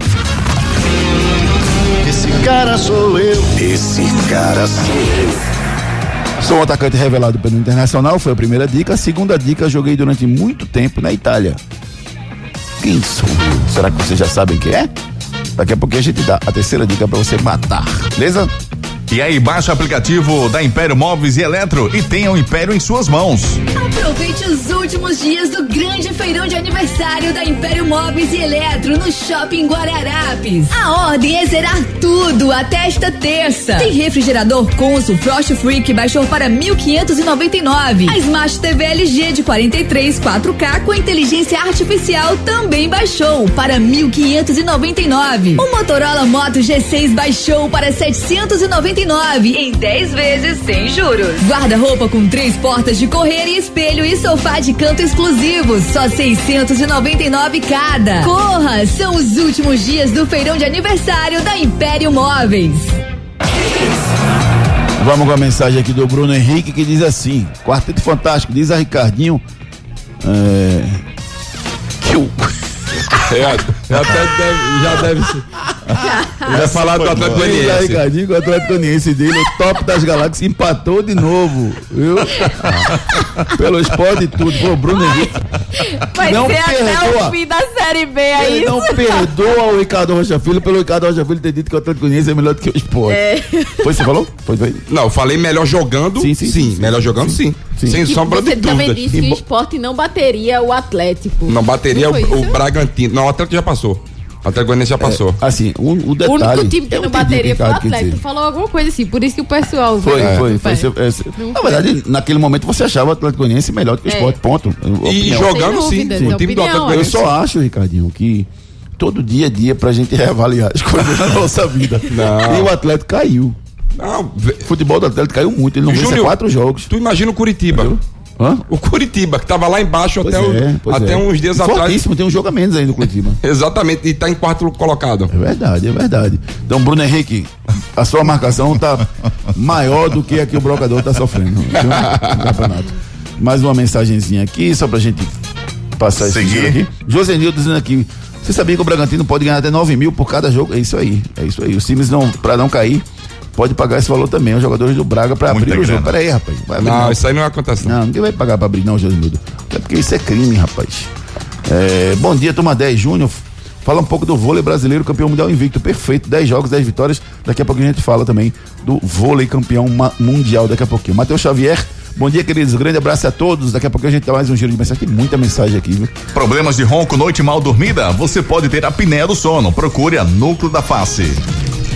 Esse cara sou eu. Esse cara sou eu. Sou um atacante revelado pelo Internacional, foi a primeira dica. A segunda dica, joguei durante muito tempo na Itália. Quem sou eu? Será que vocês já sabem quem é? Daqui a pouquinho a gente dá a terceira dica pra você matar, beleza? E aí, baixa o aplicativo da Império Móveis e Eletro e tenha o Império em suas mãos. Aproveite os últimos dias do grande feirão de aniversário da Império Móveis e Eletro no Shopping Guararapes. A ordem é zerar tudo até esta terça. Tem refrigerador Consul Frost Free que baixou para 1.599. A Smart TV LG de 43 4K com inteligência artificial também baixou para 1.599. O Motorola Moto G6 baixou para 799 em 10 vezes sem juros. Guarda-roupa com três portas de correr e espelho e sofá de canto exclusivos, só 699 cada. Corra, são os últimos dias do feirão de aniversário da Império Móveis. Vamos com a mensagem aqui do Bruno Henrique que diz assim: Quarteto Fantástico, diz a Ricardinho. É, que o. É, até deve, já deve ser. Ele vai falar do Atlético Goianiense. Ricardinho o Atlético Goianiense dele, o top das galáxias, empatou de novo, viu? Pelo esporte e tudo. Pô, Bruno Henrique. Vai Não ser até perdoa. o fim da Série B, é Ele isso? não perdoa o Ricardo Rocha Filho pelo Ricardo Rocha Filho ter dito que o Atlético Goianiense é melhor do que o esporte. É. Foi, você falou? Foi, foi. Não, eu falei melhor jogando. Sim, sim. sim, melhor jogando, sim. Sem Que sombra de você também disse que o esporte não bateria o Atlético. Não bateria Não o, o? Bragantino. Não, o Atlético já passou. O Atlético Goianiense já passou. assim, o, O único time que não bateria foi o Atlético. Falou alguma coisa assim, por isso que o pessoal. Foi, veio. foi, foi. É. Seu- é, seu- na foi. verdade, naquele momento você achava o Atlético Goianiense melhor do que o É. esporte, ponto. Opinião. jogando, sim, dúvidas, o time do Atlético Eu só acho, Ricardinho, que todo dia é dia pra gente reavaliar as coisas na nossa vida. Não. E o Atlético caiu. Não, o futebol do Atlético caiu muito, ele não Júnior, vence quatro jogos. Tu imagina o Curitiba. O Curitiba, que tava lá embaixo Pois até, o- é, pois até é. uns dias E atrás. Fortíssimo, tem um jogo a menos ainda o Curitiba. Exatamente, e tá em quarto colocado. É verdade, é verdade. Então, Bruno Henrique, a sua marcação tá maior do que a que o brocador tá sofrendo viu? no campeonato. Mais uma mensagenzinha aqui, só pra gente passar esse Seguir. giro aqui. Josenildo dizendo aqui, você sabia que o Bragantino pode ganhar até 9 mil por cada jogo? É isso aí, é isso aí. Os times não, pra não cair, pode pagar esse valor também, os jogadores do Braga Muita abrir o jogo. grana. Pera aí, rapaz. Abrir Não, isso aí não acontece. não, ninguém vai pagar pra abrir, não, Josenildo. Até porque isso é crime, rapaz. É, bom dia, turma 10 Júnior. Fala um pouco do vôlei brasileiro, campeão mundial invicto. Perfeito. 10 jogos, 10 vitórias. Daqui a pouco a gente fala também do vôlei campeão mundial. Daqui a pouquinho. Matheus Xavier. Bom dia, queridos. Grande abraço a todos. Daqui a pouco a gente dá mais um giro de mensagem. Tem muita mensagem aqui, viu? Problemas de ronco, noite mal dormida? Você pode ter a apneia do sono. Procure a Núcleo da Face.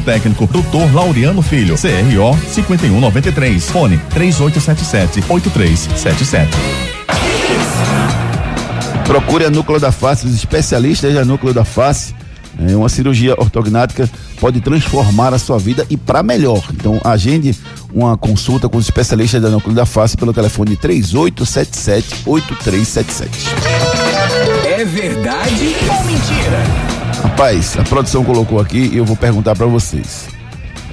técnico, Dr. Laureano Filho, CRO 5193, fone 3877-8377. Procure a Núcleo da Face, os especialistas da Núcleo da Face. É, uma cirurgia ortognática pode transformar a sua vida e para melhor. Então, agende uma consulta com os especialistas da Núcleo da Face pelo telefone 3877-8377. É verdade ou mentira? Rapaz, a produção colocou aqui e eu vou perguntar para vocês.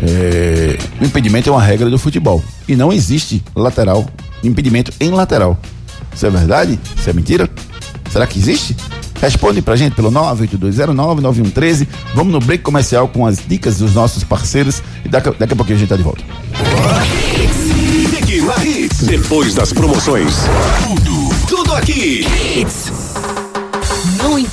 É, o impedimento é uma regra do futebol e não existe lateral, impedimento em lateral. Isso é verdade? Isso é mentira? Será que existe? Responde pra gente pelo 982099113. Vamos no break comercial com as dicas dos nossos parceiros e daqui, daqui a pouquinho a gente tá de volta. Depois das promoções. Tudo, tudo aqui.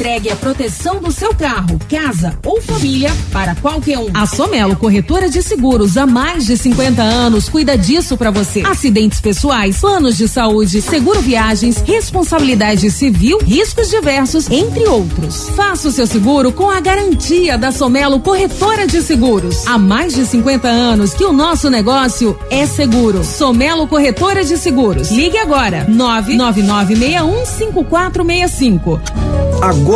Entregue a proteção do seu carro, casa ou família para qualquer um. A Somelo Corretora de Seguros há mais de 50 anos cuida disso para você. Acidentes pessoais, planos de saúde, seguro viagens, responsabilidade civil, riscos diversos, entre outros. Faça o seu seguro com a garantia da Somelo Corretora de Seguros. Há mais de 50 anos que o nosso negócio é seguro. Somelo Corretora de Seguros. Ligue agora. 999615465. Agora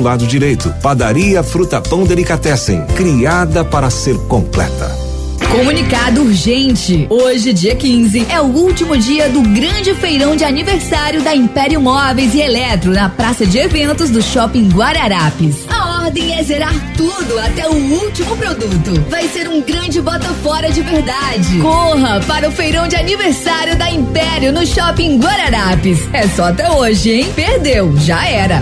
lado direito. Padaria Fruta Pão Delicatessen, criada para ser completa. Comunicado urgente. Hoje, dia 15, é o último dia do grande feirão de aniversário da Império Móveis e Eletro na praça de eventos do Shopping Guararapes. A ordem é zerar tudo até o último produto. Vai ser um grande bota fora de verdade. Corra para o feirão de aniversário da Império no Shopping Guararapes. É só até hoje, hein? Perdeu, já era.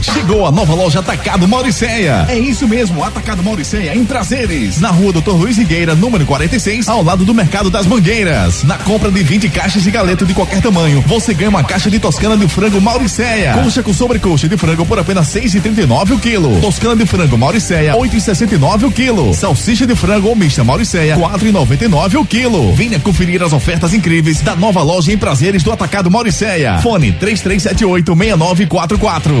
Chegou a nova loja Atacado Mauricéia. É isso mesmo, Atacado Mauricéia em Prazeres, na rua Doutor Luiz Higueira, número 46, ao lado do Mercado das Mangueiras. Na compra de 20 caixas de galeto de qualquer tamanho, você ganha uma caixa de toscana de frango Mauricéia. Coxa com sobrecoxa de frango por apenas 6,39 o quilo. Toscana de frango Mauricéia, 8,69 o quilo. Salsicha de frango ou mista Mauricéia, 4,99 o quilo. Venha conferir as ofertas incríveis da nova loja em Prazeres do Atacado Mauricéia. Fone 3378 6944.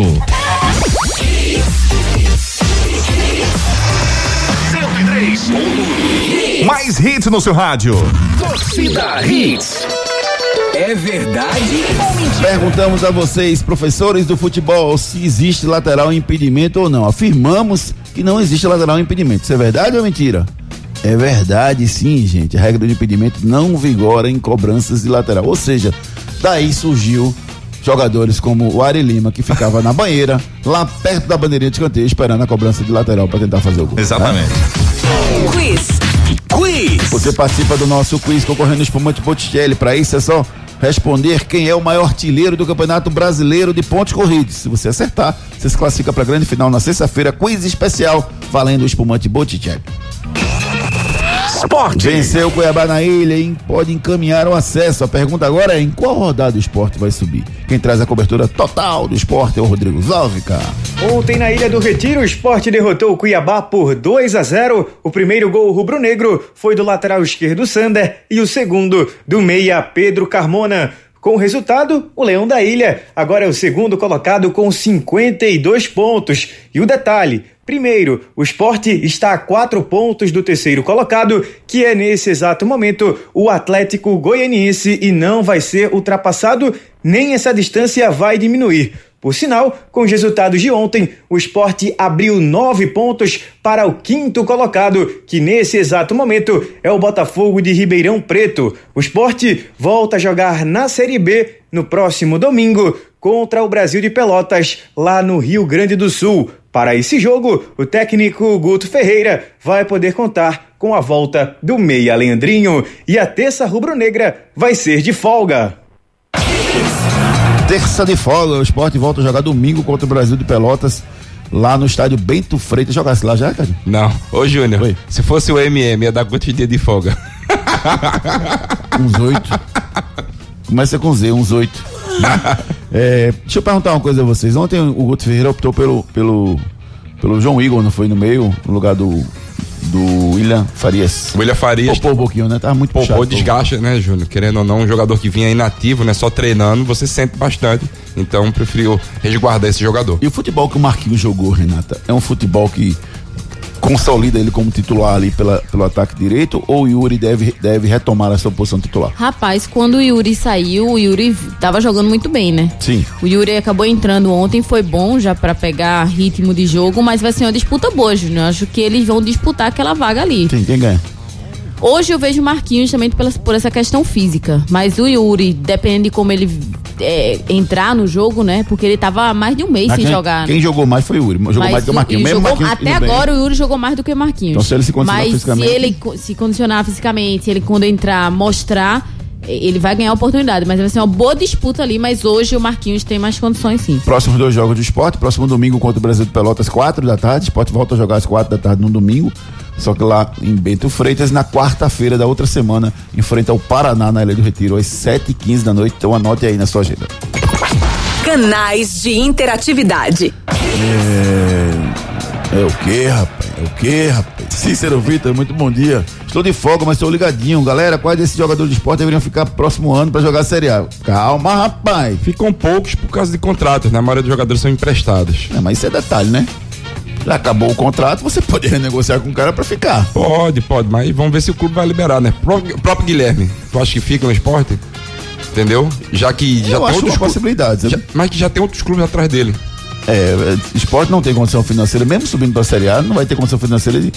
Mais hits no seu rádio. Torcida Hits. É verdade ou mentira? Perguntamos a vocês, professores do futebol, se existe lateral impedimento ou não. Afirmamos que não existe lateral impedimento. Isso é verdade ou mentira? É verdade, sim, gente. A regra de impedimento não vigora em cobranças de lateral. Ou seja, daí surgiu jogadores como o Ari Lima, que ficava na banheira, lá perto da bandeirinha de escanteio, esperando a cobrança de lateral para tentar fazer o gol. Exatamente. Quiz. Quiz. Você participa do nosso quiz concorrendo no Espumante Botticelli. Para isso é só responder quem é o maior artilheiro do Campeonato Brasileiro de pontos corridos. Se você acertar, você se classifica para a grande final na sexta-feira, quiz especial valendo o Espumante Botticelli. Esporte. Venceu o Cuiabá na ilha e pode encaminhar o acesso. A pergunta agora é: em qual rodada o esporte vai subir? Quem traz a cobertura total do esporte é o Rodrigo Zalvica. Ontem na Ilha do Retiro, o esporte derrotou o Cuiabá por 2 a 0. O primeiro gol rubro-negro foi do lateral esquerdo Sander e o segundo do meia Pedro Carmona. Com o resultado, o Leão da Ilha agora é o segundo colocado com 52 pontos. E o detalhe: primeiro, o esporte está a quatro pontos do terceiro colocado, que é nesse exato momento o Atlético Goianiense, e não vai ser ultrapassado, nem essa distância vai diminuir. Por sinal, com os resultados de ontem, o esporte abriu nove pontos para o quinto colocado, que nesse exato momento é o Botafogo de Ribeirão Preto. O esporte volta a jogar na Série B no próximo domingo contra o Brasil de Pelotas, lá no Rio Grande do Sul. Para esse jogo, o técnico Guto Ferreira vai poder contar com a volta do Meia Leandrinho e a terça rubro-negra vai ser de folga. Terça de folga, o esporte volta a jogar domingo contra o Brasil de Pelotas, lá no estádio Bento Freitas. Jogasse lá já, cara? Não. Ô, Júnior, se fosse o MM, ia dar quantos dias de folga? Uns oito. Começa com Z, uns oito. É, deixa eu perguntar uma coisa a vocês. Ontem o Guto Ferreira optou pelo, pelo, pelo João Igor, não foi no meio, no lugar do, do William Farias. William Farias. Poupou um pouquinho, né? Tava muito Poupou puxado. desgaste, né, Júnior? Querendo ou não, um jogador que vinha inativo, né? Só treinando, você sente bastante. Então, preferiu resguardar esse jogador. E o futebol que o Marquinhos jogou, Renata, é um futebol que consolida ele como titular ali pela, pelo ataque direito ou o Yuri deve, deve retomar a sua posição titular? Rapaz, quando o Yuri saiu, o Yuri tava jogando muito bem, né? Sim. O Yuri acabou entrando ontem, foi bom já pra pegar ritmo de jogo, mas vai ser uma disputa boa, Júnior. Acho que eles vão disputar aquela vaga ali. Sim, quem ganha? Hoje eu vejo o Marquinhos também pela, por essa questão física. Mas o Yuri, depende de como ele é, entrar no jogo, né? Porque ele tava há mais de um mês Mas sem quem, jogar. Quem né? jogou mais foi o Yuri, jogou Mas mais do que o o- Marquinhos. Mesmo jogou- Marquinhos até indo bem. agora o Yuri jogou mais do que o Marquinhos. Então, se ele se condicionar Mas fisicamente- se ele se condicionar fisicamente, se ele quando entrar mostrar, ele vai ganhar a oportunidade. Mas vai ser uma boa disputa ali. Mas hoje o Marquinhos tem mais condições sim. Próximos dois jogos do esporte, próximo domingo contra o Brasil de Pelotas, quatro da tarde. Esporte volta a jogar às quatro da tarde no domingo. Só que lá em Bento Freitas, na quarta-feira da outra semana, enfrenta o Paraná na Ilha do Retiro, às 7h15 da noite. Então anote aí na sua agenda. Canais de interatividade. É. É o que, rapaz? É o que, rapaz? Cícero Vitor, muito bom dia. Estou de folga, mas estou ligadinho. Galera, quais desses jogadores de esporte deveriam ficar próximo ano para jogar a Série A? Calma, rapaz. Ficam poucos por causa de contratos, né? A maioria dos jogadores são emprestados. É, mas isso é detalhe, né? Já acabou o contrato, você pode renegociar com o cara para ficar. Pode, pode, mas vamos ver se o clube vai liberar, né? Pró- O próprio Guilherme, tu acha que fica no esporte? Entendeu? Já que já Eu tem acho outros uma clu- possibilidade, sabe? já- mas que já tem outros clubes atrás dele. É, é, esporte não tem condição financeira, mesmo subindo para a Série A, não vai ter condição financeira de,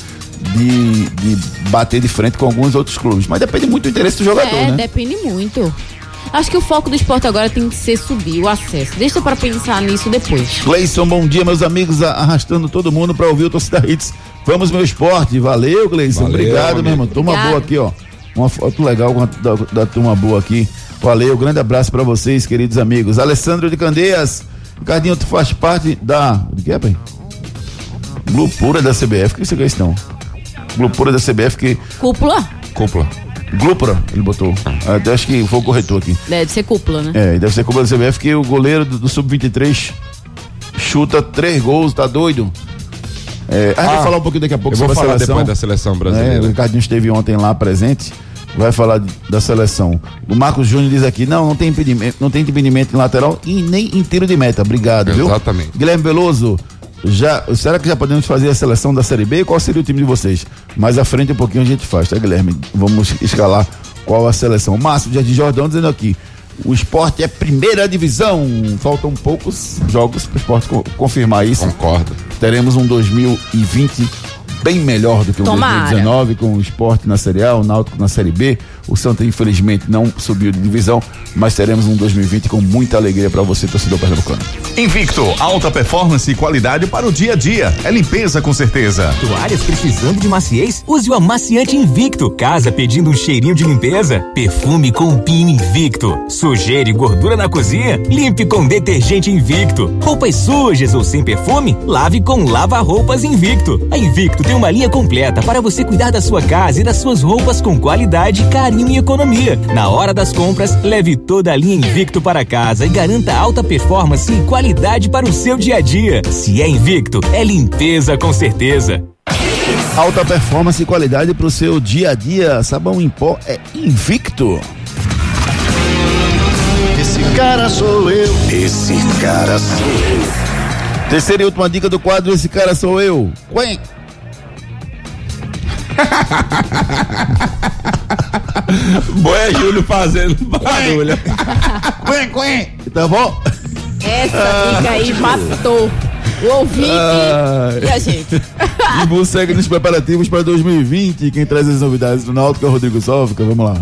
de, de bater de frente com alguns outros clubes. Mas depende muito do interesse do jogador, é, né? depende muito. Acho que o foco do esporte agora tem que ser subir o acesso. Deixa pra pensar nisso depois. Cleison, bom dia, meus amigos, arrastando todo mundo para ouvir o Torcida Hits. Vamos, meu esporte. Valeu, Cleison. Valeu, Obrigado, meu irmão. Turma Obrigado. boa aqui, ó. Uma foto legal da, da turma boa aqui. Valeu, grande abraço para vocês, queridos amigos. Alessandro de Candeias. Ricardinho, tu faz parte da. De que, pai? Glupura da CBF. O que você quer isso, não? Glupura da CBF que. Cúpula? Cúpula. Glupura, ele botou. Ah, acho que foi o corretor aqui. Deve ser cúpula, né? É, deve ser culpa da CBF que o goleiro do, do Sub-23 chuta três gols, tá doido? É, a gente Ah, vai falar um pouquinho daqui a pouco eu vou sobre a falar seleção. depois da seleção brasileira. É, o Ricardinho esteve ontem lá presente, vai falar da seleção. O Marcos Júnior diz aqui, não, não tem impedimento, não tem impedimento em lateral e nem em tiro de meta. Obrigado, viu? Exatamente. Guilherme Veloso, já, será que já podemos fazer a seleção da Série B? Qual seria o time de vocês? Mais à frente um pouquinho a gente faz, tá, Guilherme? Vamos escalar qual a seleção. Márcio de Jordão dizendo aqui, o esporte é primeira divisão. Faltam poucos jogos para o esporte co- confirmar isso. Concordo. Teremos um 2020 bem melhor do que o Tomara. 2019, com o esporte na Série A, o Náutico na Série B. O Santa, infelizmente, não subiu de divisão, mas teremos um 2020 com muita alegria para você, torcedor pernambucano. Invicto, alta performance e qualidade para o dia a dia. É limpeza com certeza. Toalhas precisando de maciez? Use o amaciante Invicto. Casa pedindo um cheirinho de limpeza? Perfume com Pino Invicto. Sujeira e gordura na cozinha? Limpe com detergente Invicto. Roupas sujas ou sem perfume? Lave com lava-roupas Invicto. A Invicto tem tem uma linha completa para você cuidar da sua casa e das suas roupas com qualidade, carinho e economia. Na hora das compras, leve toda a linha Invicto para casa e garanta alta performance e qualidade para o seu dia a dia. Se é Invicto, é limpeza com certeza. Alta performance e qualidade para o seu dia a dia. Sabão em pó é invicto. Esse cara sou eu. Esse cara sou eu. Terceira e última dica do quadro: Esse cara sou eu. Quen. Boé Júlio fazendo barulho. Quen, quen. Tá bom? Essa dica aí matou o ouvinte Ai. e a gente. E você segue nos preparativos para 2020. Quem traz as novidades do Náutico é o Rodrigo Sófica. Vamos lá.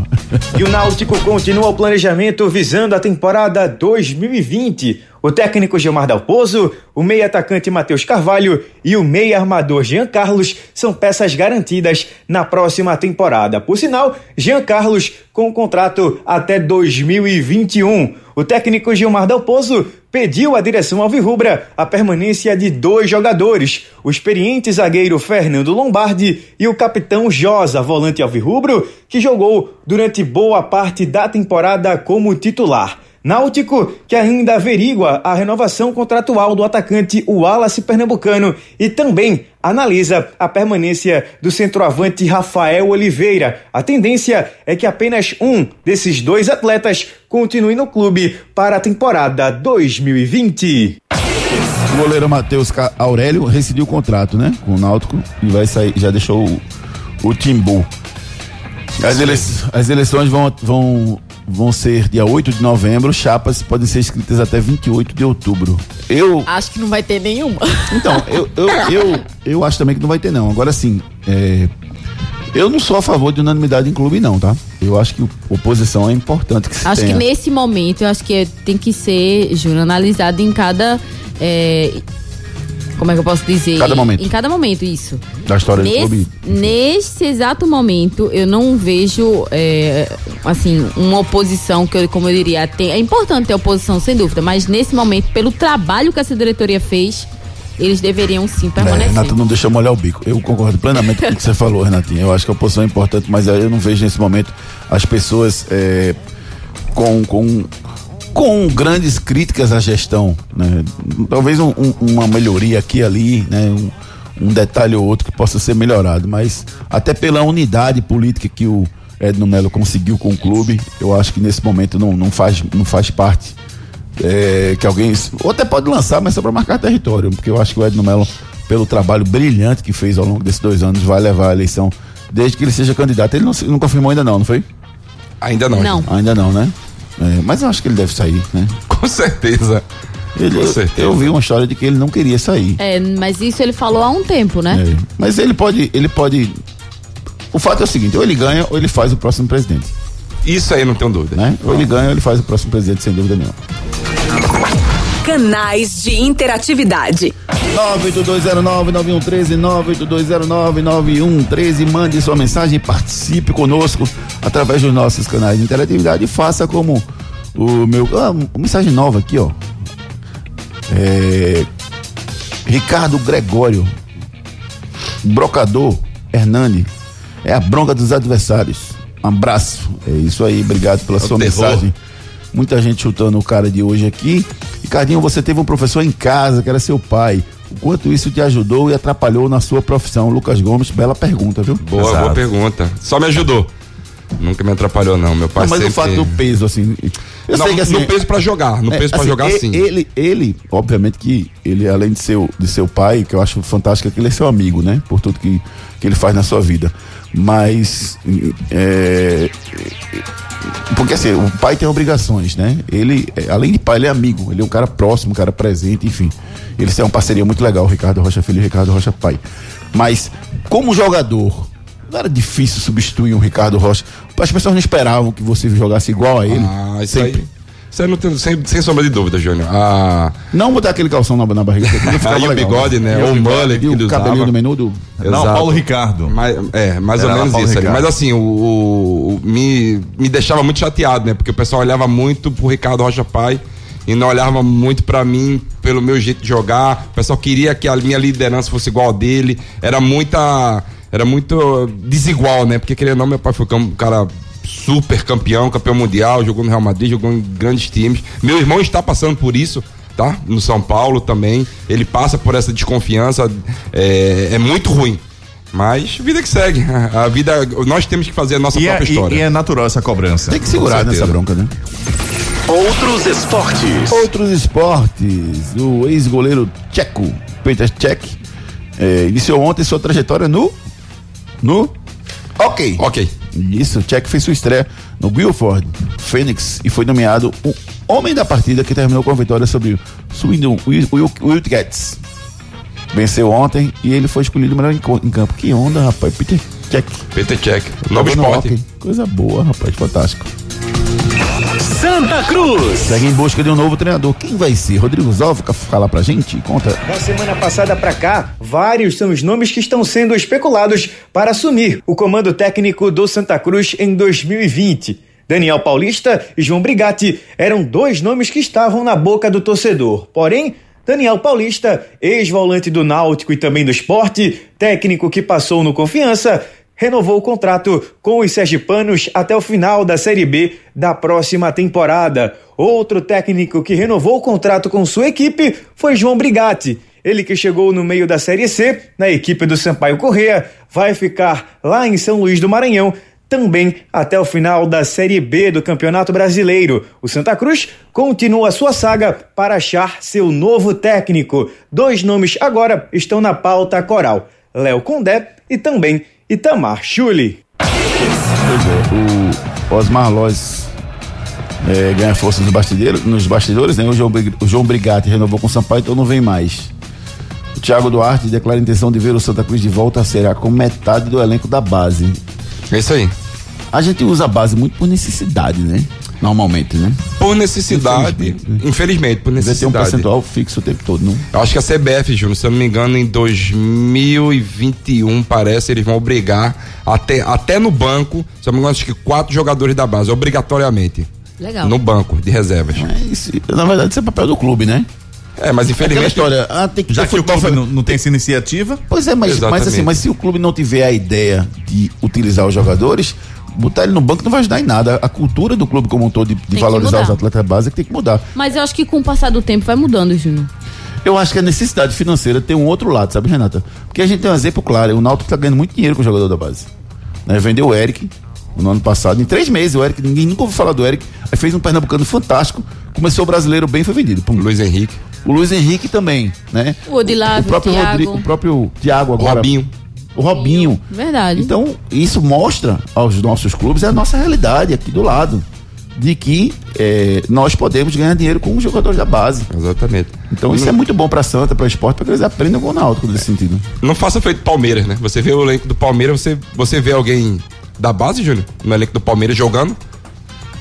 E o Náutico continua o planejamento visando a temporada 2020. O técnico Gilmar Dalpozo, o meia atacante Matheus Carvalho e o meia armador Jean Carlos são peças garantidas na próxima temporada. Por sinal, Jean Carlos com contrato até 2021. O técnico Gilmar Dalpozo pediu à direção alvirrubra a permanência de dois jogadores, o experiente zagueiro Fernando Lombardi e o capitão Josa, volante alvirrubro, que jogou durante boa parte da temporada como titular. Náutico, que ainda averigua a renovação contratual do atacante Wallace Pernambucano e também analisa a permanência do centroavante Rafael Oliveira. A tendência é que apenas um desses dois atletas continue no clube para a temporada 2020. O goleiro Matheus Aurélio rescindiu o contrato, né? Com o Náutico e vai sair, já deixou o, o Timbu. As, ele- as eleições vão, vão, vão ser dia 8 de novembro, chapas podem ser escritas até 28 de outubro. Eu, Acho que não vai ter nenhuma. então, eu, eu, eu, eu acho também que não vai ter, não. Agora sim, é, eu não sou a favor de unanimidade em clube, não, tá? Eu acho que oposição é importante que se Acho tenha. que nesse momento, eu acho que tem que ser, Júnior, analisado em cada. É, como é que eu posso dizer? Cada momento. Em cada momento, isso. Da história do Nesse, clube. nesse exato momento, eu não vejo, é, assim, uma oposição que, eu, como eu diria, tem, é importante ter oposição, sem dúvida, mas nesse momento, pelo trabalho que essa diretoria fez, eles deveriam sim É, permanecer. Renato não deixa molhar o bico. Eu concordo plenamente com o que você falou, Renatinho. Eu acho que a oposição é importante, mas eu não vejo nesse momento as pessoas é, com, com, com grandes críticas à gestão. Né? Talvez um- um- uma melhoria aqui e ali, né? um, um detalhe ou outro que possa ser melhorado, mas até pela unidade política que o Edno Melo conseguiu com o clube, eu acho que nesse momento não, não, faz, não faz parte é, que alguém. Ou até pode lançar, mas só para marcar território, porque eu acho que o Edno Melo, pelo trabalho brilhante que fez ao longo desses dois anos, vai levar a eleição desde que ele seja candidato. Ele não, não confirmou ainda, não, não foi? Ainda não. Não. Ainda não, né? É, mas eu acho que ele deve sair, né? Com certeza. Ele- Com eu- certeza. Eu vi uma história de que ele não queria sair. É, mas isso ele falou há um tempo, né? É, Mas ele pode, ele pode. O fato é o seguinte: ou ele ganha ou ele faz o próximo presidente. Isso aí não tenho dúvida. Né? Ou ele ganha ou ele faz o próximo presidente, sem dúvida nenhuma. Canais de interatividade. 98209-9113, 98209-9113. Mande sua mensagem, participe conosco através dos nossos canais de interatividade e faça como o meu. Ah, uma mensagem nova aqui, ó. É, Ricardo Gregório, brocador Hernani. É a bronca dos adversários. Um abraço. É isso aí, obrigado pela É o sua terror. mensagem. Muita gente chutando o cara de hoje aqui. Ricardinho, você teve um professor em casa que era seu pai. O quanto isso te ajudou e atrapalhou na sua profissão? Lucas Gomes, bela pergunta, viu? Boa, Exato. boa pergunta. Só me ajudou. Nunca me atrapalhou, não. Meu pai Não, mas sempre... o fato do peso, assim. Eu Não, sei que assim. no peso pra jogar, no é, peso pra assim, jogar, e- sim. Ele, ele, obviamente que ele, além de ser, o- de seu pai, que eu acho fantástico, é que ele é seu amigo, né? Por tudo que, que ele faz na sua vida. Mas. é, porque assim, o pai tem obrigações, né? Ele, é, além de pai, ele é amigo, ele é um cara próximo, um cara presente, enfim. Eles têm uma parceria muito legal, Ricardo Rocha Filho e Ricardo Rocha Pai. Mas, como jogador, não era difícil substituir um Ricardo Rocha. As pessoas não esperavam que você jogasse igual a ele. Ah, isso Sempre. aí. Isso aí não tem, sem, sem sombra de dúvida, Júnior. Ah, Não botar aquele calção na, na barriga. porque não ficava Aí o legal, bigode, né? Ou o mullet e que ele o cabelinho usava. do menudo. Não, Exato. Paulo Ricardo. Mas, é, mais Era ou menos Paulo isso ali. Ricardo. Mas assim, o, o- o- me, me deixava muito chateado, né? Porque o pessoal olhava muito pro Ricardo Rocha Pai e não olhava muito pra mim pelo meu jeito de jogar. O pessoal queria que a minha liderança fosse igual a dele. Era muita. Era muito desigual, né? Porque querendo ou não, meu pai foi um cara super campeão, campeão mundial, jogou no Real Madrid, jogou em grandes times. Meu irmão está passando por isso, tá? No São Paulo também. Ele passa por essa desconfiança. É, é muito ruim. Mas vida que segue. A vida, nós temos que fazer a nossa E é, própria e- história. e é natural essa cobrança. Tem que segurar nessa bronca, né? Outros esportes. Outros esportes. O ex-goleiro tcheco, Peter Cech, eh, iniciou ontem sua trajetória no. No. Ok. Ok. Isso, Cech fez sua estreia no Guilford Phoenix e foi nomeado o homem da partida que terminou com a vitória sobre o Swindon Wil- Wil- Wildcats. Venceu ontem e ele foi escolhido o melhor em, em campo. Que onda, rapaz. Peter Cech. Peter no esporte. hockey. Coisa boa, rapaz. Fantástico. Santa Cruz. Segue em busca de um novo treinador. Quem vai ser? Rodrigo Zalva, fala pra gente? Conta. Da semana passada pra cá, vários são os nomes que estão sendo especulados para assumir o comando técnico do Santa Cruz em 2020. Daniel Paulista e João Brigatti eram dois nomes que estavam na boca do torcedor. Porém, Daniel Paulista, ex-volante do Náutico e também do esporte, técnico que passou no Confiança, renovou o contrato com os sergipanos até o final da Série B da próxima temporada. Outro técnico que renovou o contrato com sua equipe foi João Brigatti. Ele que chegou no meio da Série C, na equipe do Sampaio Correa, vai ficar lá em São Luís do Maranhão também até o final da Série B do Campeonato Brasileiro. O Santa Cruz continua sua saga para achar seu novo técnico. Dois nomes agora estão na pauta coral: Léo Condé e também Itamar Chuli. O Osmar Loz é, ganha força nos bastidores, nos bastidores né? o, João, o João Brigatti renovou com o Sampaio, então não vem mais. O Thiago Duarte declara a intenção de ver o Santa Cruz de volta a Será com metade do elenco da base. É isso aí. A gente usa a base muito por necessidade, né? Normalmente, né? Por necessidade. Infelizmente, por Deve ter um necessidade. percentual fixo o tempo todo, não? Eu acho que a CBF, Júnior, se eu não me engano, em 2021, parece, eles vão obrigar até, até no banco, se eu não me engano, acho que quatro jogadores da base, obrigatoriamente. Legal. No banco de reservas. Isso, na verdade, isso é papel do clube, né? É, mas infelizmente. Aquela história, ah, tem que Já que o clube não, não tem essa iniciativa. Pois é, mas, mas assim, mas se o clube não tiver a ideia de utilizar os jogadores, botar ele no banco não vai ajudar em nada. A cultura do clube como um todo de, de valorizar os atletas básicos tem que mudar. Mas eu acho que com o passar do tempo vai mudando, Júnior. Eu acho que a necessidade financeira tem um outro lado, sabe, Renata? Porque a gente tem um exemplo claro, o Náutico tá ganhando muito dinheiro com o jogador da base. Né? Vendeu o Eric no ano passado, em três meses, o Eric, ninguém nunca ouviu falar do Eric, aí fez um pernambucano fantástico, começou o brasileiro bem, foi vendido. Pum. Luiz Henrique. O Luiz Henrique também, né? O Odilávio, o próprio o Thiago. Rodrigo, o próprio Thiago agora. Robinho. O Robinho. Verdade. Então, isso mostra aos nossos clubes é a nossa realidade aqui do lado. De que eh, nós podemos ganhar dinheiro com os jogadores da base. Exatamente. Então isso é muito bom pra Santa, pra esporte, para que eles aprendam com o Náutico nesse sentido. Não faça feito Palmeiras, né? Você vê o elenco do Palmeiras, você, você vê alguém da base, Júnior, no elenco do Palmeiras jogando?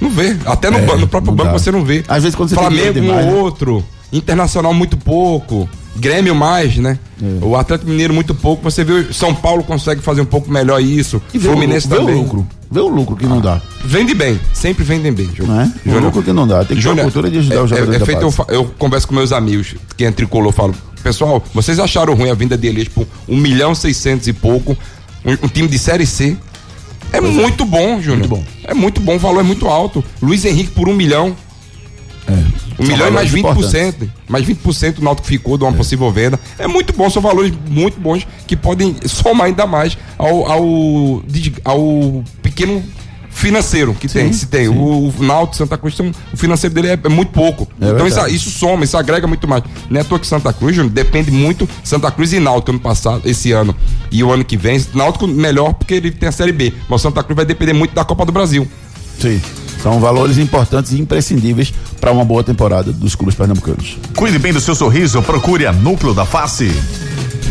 Não vê. Até no, É, ban- no próprio não banco dá. você não vê. Às vezes quando você tem Flamengo um demais, ou né? outro. Internacional muito pouco. Grêmio mais, né? É. O Atlético Mineiro muito pouco. Você vê o São Paulo consegue fazer um pouco melhor isso. E vê o Fluminense lucro, vê o também. lucro. Vê o lucro que não dá. Vende bem, sempre vendem bem. Não é? O Júnior, lucro que não dá. Tem que ter a cultura de ajudar é, os jogadores é, é feito, eu, eu converso com meus amigos, quem é tricolor, falo, pessoal, vocês acharam ruim a vinda de Elias por 1 milhão 600 e pouco, um, um time de Série C? É muito bom, Júnior. bom. É muito bom, o valor é muito alto. Luiz Henrique por 1 milhão. Um milhão e mais valores 20%. Mais 20% o Náutico ficou de uma possível venda. É muito bom, são valores muito bons que podem somar ainda mais ao, ao, ao pequeno financeiro que tem. Se tem. O, o Náutico Santa Cruz, o financeiro dele é, é muito pouco. É então isso, isso soma, isso agrega muito mais. Não é à toa que Santa Cruz, Júnior, depende muito. Santa Cruz e Náutico ano passado, esse ano e o ano que vem. Náutico melhor porque ele tem a Série B. Mas Santa Cruz vai depender muito da Copa do Brasil. Sim. São valores importantes e imprescindíveis para uma boa temporada dos clubes pernambucanos. Cuide bem do seu sorriso, procure a Núcleo da Face.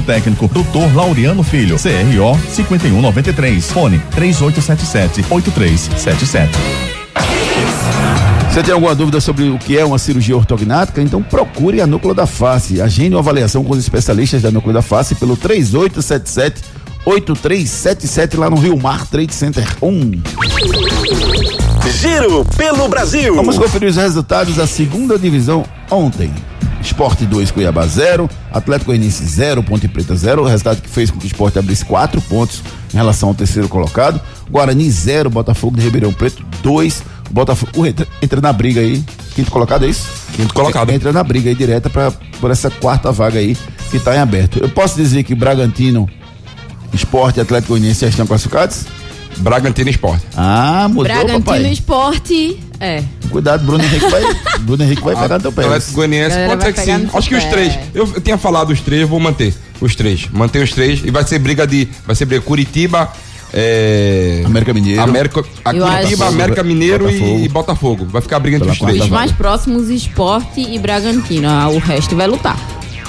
técnico, Dr. Laureano Filho, CRO 5193. Fone 3877 8377. Você tem alguma dúvida sobre o que é uma cirurgia ortognática? Então procure a Núcleo da Face. Agende uma avaliação com os especialistas da Núcleo da Face pelo 3877 8377 lá no Rio Mar Trade Center 1. Giro pelo Brasil. Vamos conferir os resultados da segunda divisão ontem. Esporte 2, Cuiabá 0, Atlético Goianiense 0, Ponte Preta 0, o resultado que fez com que o esporte abrisse 4 pontos em relação ao terceiro colocado. Guarani 0, Botafogo de Ribeirão Preto 2, Botafogo entra, entra, na briga aí. Quinto colocado é isso? Quinto colocado. Entra na briga aí direta pra, por essa quarta vaga aí que está em aberto. Eu posso dizer que Bragantino, Esporte e Atlético Goianiense já estão classificados? Bragantino Esporte. Ah, mudou, Bragantino papai. Esporte, é. Cuidado, Bruno Henrique vai, Bruno Henrique vai pegar no teu pé. Atlético Goianiense pode ser que sim. Acho que os três. Eu, eu tinha falado os três, eu vou manter os três. Manter os três e vai ser briga de. Vai ser briga Curitiba. É... América Mineiro. América, Curitiba, América Mineiro Botafogo. E, e Botafogo. Vai ficar a briga entre os três. Os mais próximos, Esporte e Bragantino. Ah, O resto vai lutar.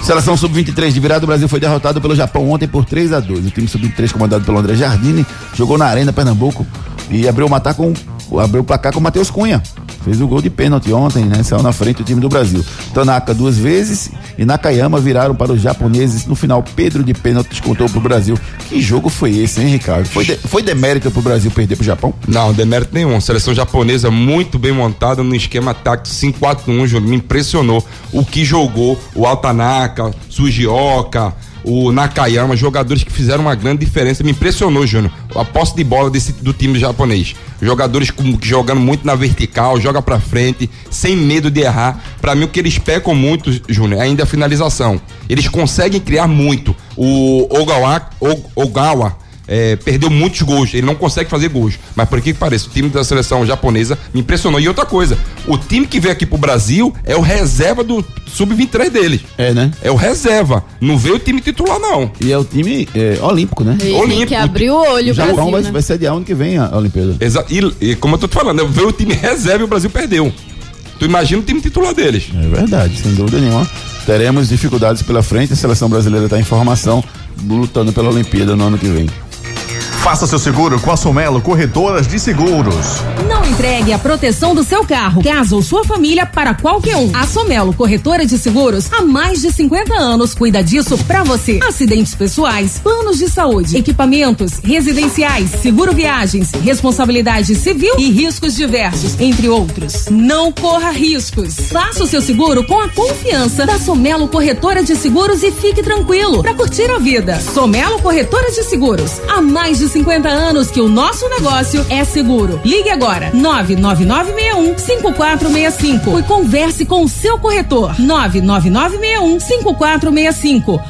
Seleção Sub-23 de virada, o Brasil foi derrotado pelo Japão ontem por 3 a 2 O time Sub-23, comandado pelo André Jardine, jogou na Arena Pernambuco e abriu o, matar com, abriu o placar com o Matheus Cunha. Fez o gol de pênalti ontem, né? Saiu na frente do time do Brasil. Tanaka duas vezes e Nakayama viraram para os japoneses. No final, Pedro de pênalti descontou pro Brasil. Que jogo foi esse, hein, Ricardo? Foi, de- foi demérito pro Brasil perder pro Japão? Não, demérito nenhum. Seleção japonesa muito bem montada no esquema tático 5-4-1, Júnior. Me impressionou o que jogou o Altanaka, Sugioka, o Nakayama, jogadores que fizeram uma grande diferença. Me impressionou, Júnior. A posse de bola desse, do time japonês. Jogadores com- jogando muito na vertical, joga pra frente, sem medo de errar. Pra mim, o que eles pecam muito, Júnior, é ainda a finalização. Eles conseguem criar muito. O Ogawa, O- Ogawa é, perdeu muitos gols, ele não consegue fazer gols. Mas por que que parece? O time da seleção japonesa me impressionou. E outra coisa, o time que veio aqui pro Brasil é o reserva do sub-23 deles. É, né? É o reserva. Não veio o time titular, não. E é o time é, olímpico, né? E tem Olímpico. que abrir o olho, O o Japão Brasil, vai, né? vai sediar ano que vem a Olimpíada. Exa e, e como eu tô te falando, veio o time reserva e o Brasil perdeu. Tu imagina o time titular deles. É verdade, sem dúvida nenhuma. Teremos dificuldades pela frente. A seleção brasileira está em formação, lutando pela Olimpíada no ano que vem. Faça seu seguro com a Somelo Corretoras de Seguros. Não entregue a proteção do seu carro, casa ou sua família para qualquer um. A Somelo Corretora de Seguros há mais de 50 anos cuida disso pra você. Acidentes pessoais, planos de saúde, equipamentos residenciais, seguro viagens, responsabilidade civil e riscos diversos, entre outros. Não corra riscos. Faça o seu seguro com a confiança da Somelo Corretora de Seguros e fique tranquilo para curtir a vida. Somelo Corretora de Seguros. Há mais de 50 anos que o nosso negócio é seguro. Ligue agora 99961 5465 e converse com o seu corretor 99961 5465.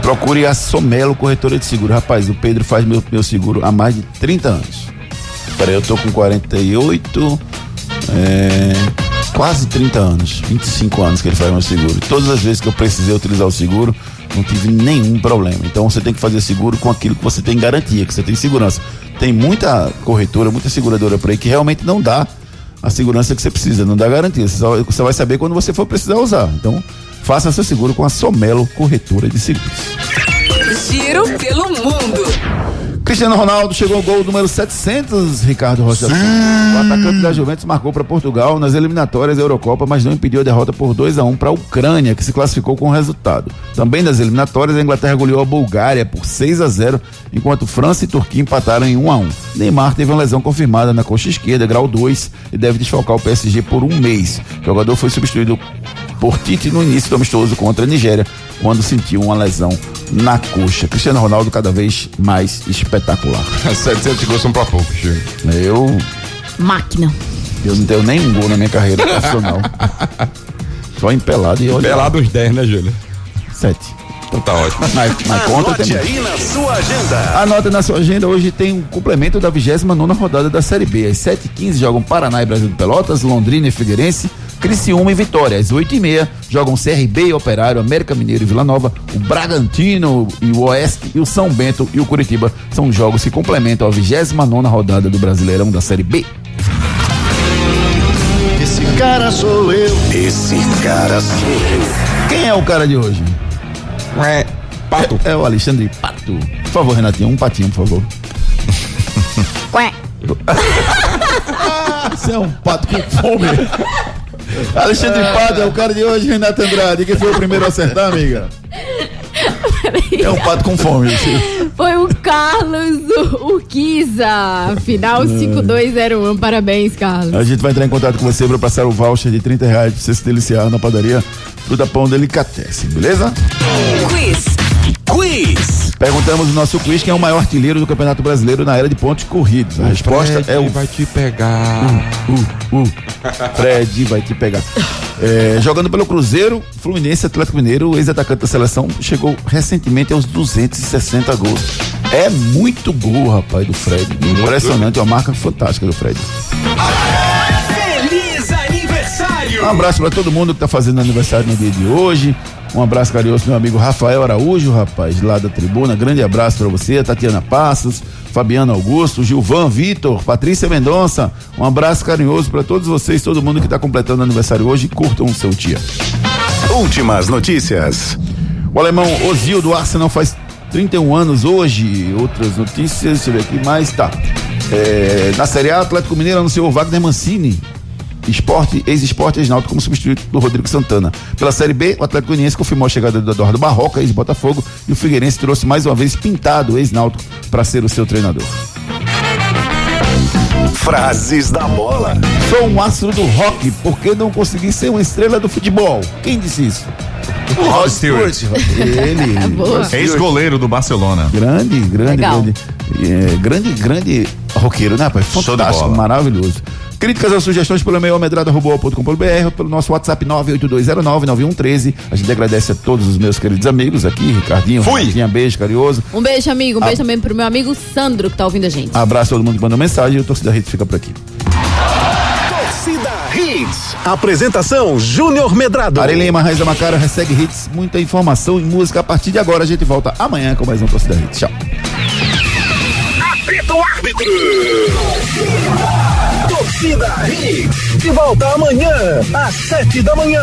Procure a Somelo Corretora de Seguro. Rapaz, o Pedro faz meu, meu seguro há mais de 30 anos. Peraí, eu tô com 48, é, quase 30 anos, 25 anos que ele faz meu seguro. Todas as vezes que eu precisei utilizar o seguro, não tive nenhum problema. Então você tem que fazer seguro com aquilo que você tem garantia, que você tem segurança. Tem muita corretora, muita seguradora por aí que realmente não dá a segurança que você precisa, não dá garantia. Você, só- você vai saber quando você for precisar usar. Então, faça seu seguro com a Somelo Corretora de Seguros. Giro pelo mundo. Cristiano Ronaldo chegou ao gol número 700, Ricardo Rocha. O atacante da Juventus marcou para Portugal nas eliminatórias da Eurocopa, mas não impediu a derrota por 2 a 1 para a Ucrânia, que se classificou com o resultado. Também nas eliminatórias, a Inglaterra goleou a Bulgária por 6 a 0, enquanto França e Turquia empataram em 1 a 1. Neymar teve uma lesão confirmada na coxa esquerda, grau 2, e deve desfalcar o PSG por um mês. O jogador foi substituído por Tite no início do amistoso contra a Nigéria, quando sentiu uma lesão na coxa. Cristiano Ronaldo cada vez mais espetacular. 700 gols são pra poucos. Eu, Máquina. eu não tenho nenhum gol na minha carreira profissional. Só em pelado e olha. Pelado uns 10, né, Júlio? Sete. Então tá ótimo. Mas, mas conta também. aí na sua agenda. Anota na sua agenda, hoje tem um complemento da 29 rodada da Série B. Às 7h15 jogam Paraná e Brasil de Pelotas, Londrina e Figueirense, Criciúma e Vitória. Às 8h30 jogam CRB e Operário, América Mineiro e Vila Nova, o Bragantino e o Oeste e o São Bento e o Curitiba. São jogos que complementam a 29 rodada do Brasileirão da Série B. Esse cara sou eu. Esse cara sou eu. Quem é o cara de hoje? É, Pato. É, é o Alexandre Pato. Por favor, Renatinho, um patinho, por favor. Ué. Você é um pato com fome. Alexandre Pato é o cara de hoje, Renato Andrade. Quem foi o primeiro a acertar, amiga? É um pato com fome. Foi o Carlos Urquiza. Final 5201. Parabéns, Carlos. A gente vai entrar em contato com você para passar o voucher de 30 reais pra você se deliciar na padaria Fruta Pão Delicatessen, beleza? Quiz. Quiz. Perguntamos no nosso quiz quem é o maior artilheiro do Campeonato Brasileiro na era de pontos corridos. A resposta é o. vai te pegar. Uh, uh. Fred vai te pegar. É, jogando pelo Cruzeiro, Fluminense, Atlético Mineiro, o ex-atacante da seleção chegou recentemente aos 260 gols. É muito gol, rapaz, do Fred. Impressionante, uma marca fantástica do Fred. Feliz aniversário. Um abraço para todo mundo que tá fazendo aniversário no dia de hoje. Um abraço carinhoso meu amigo Rafael Araújo, rapaz, lá da tribuna. Grande abraço para você, Tatiana Passos, Fabiano Augusto, Gilvan Vitor, Patrícia Mendonça. Um abraço carinhoso para todos vocês, todo mundo que tá completando aniversário hoje. Curtam o seu dia. Últimas notícias. O alemão Ozil do Arsenal faz 31 anos hoje. Outras notícias, deixa eu ver aqui mais. Tá. É, na Série A, Atlético Mineiro anunciou Wagner Mancini, esporte, ex-esporte ex-náutico como substituto do Rodrigo Santana. Pela Série B, o Atlético Goianiense confirmou a chegada do Eduardo Barroca, ex-Botafogo, e o Figueirense trouxe mais uma vez pintado o ex-náutico para ser o seu treinador. Frases da bola. Sou um astro do rock, por que não consegui ser uma estrela do futebol? Quem disse isso? O Rod Stewart. Ele. Ex-goleiro do Barcelona. Grande, grande, Legal. grande. É, grande, grande roqueiro, né, rapaz? Fantástico, maravilhoso. Críticas ou sugestões pelo e-mail medrada.com.br ou pelo nosso WhatsApp 982099113. A gente agradece a todos os meus queridos amigos aqui, Ricardinho, Fui. Renatinha, beijo carinhoso. Um beijo, amigo. Um Ah. beijo também pro meu amigo Sandro, que tá ouvindo a gente. Abraço a todo mundo que mandou mensagem e o Torcida Rede fica por aqui. Torcida Hits. Apresentação Júnior Medrado. Ari Lima, Raiz da Macara, Ressegue Hits, muita informação e música. A partir de agora a gente volta amanhã com mais um Torcida Hits. Tchau. Apita árbitro. Torcida Hits. De volta amanhã, às sete da manhã.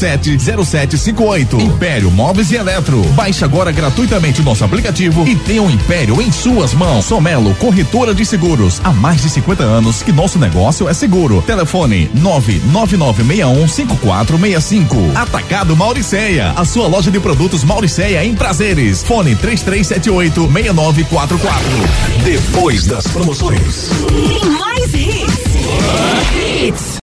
3447-0758. Império Móveis e Eletro. Baixe agora gratuitamente o nosso aplicativo e tenha um Império em suas mãos. Somelo, corretora de seguros. Há mais de 50 anos que nosso negócio é seguro. Telefone 999615465. Atacado Mauriceia. A sua loja de produtos Mauriceia em prazeres. Fone 3378-6944. Depois das promoções. Tem mais hits. Hits.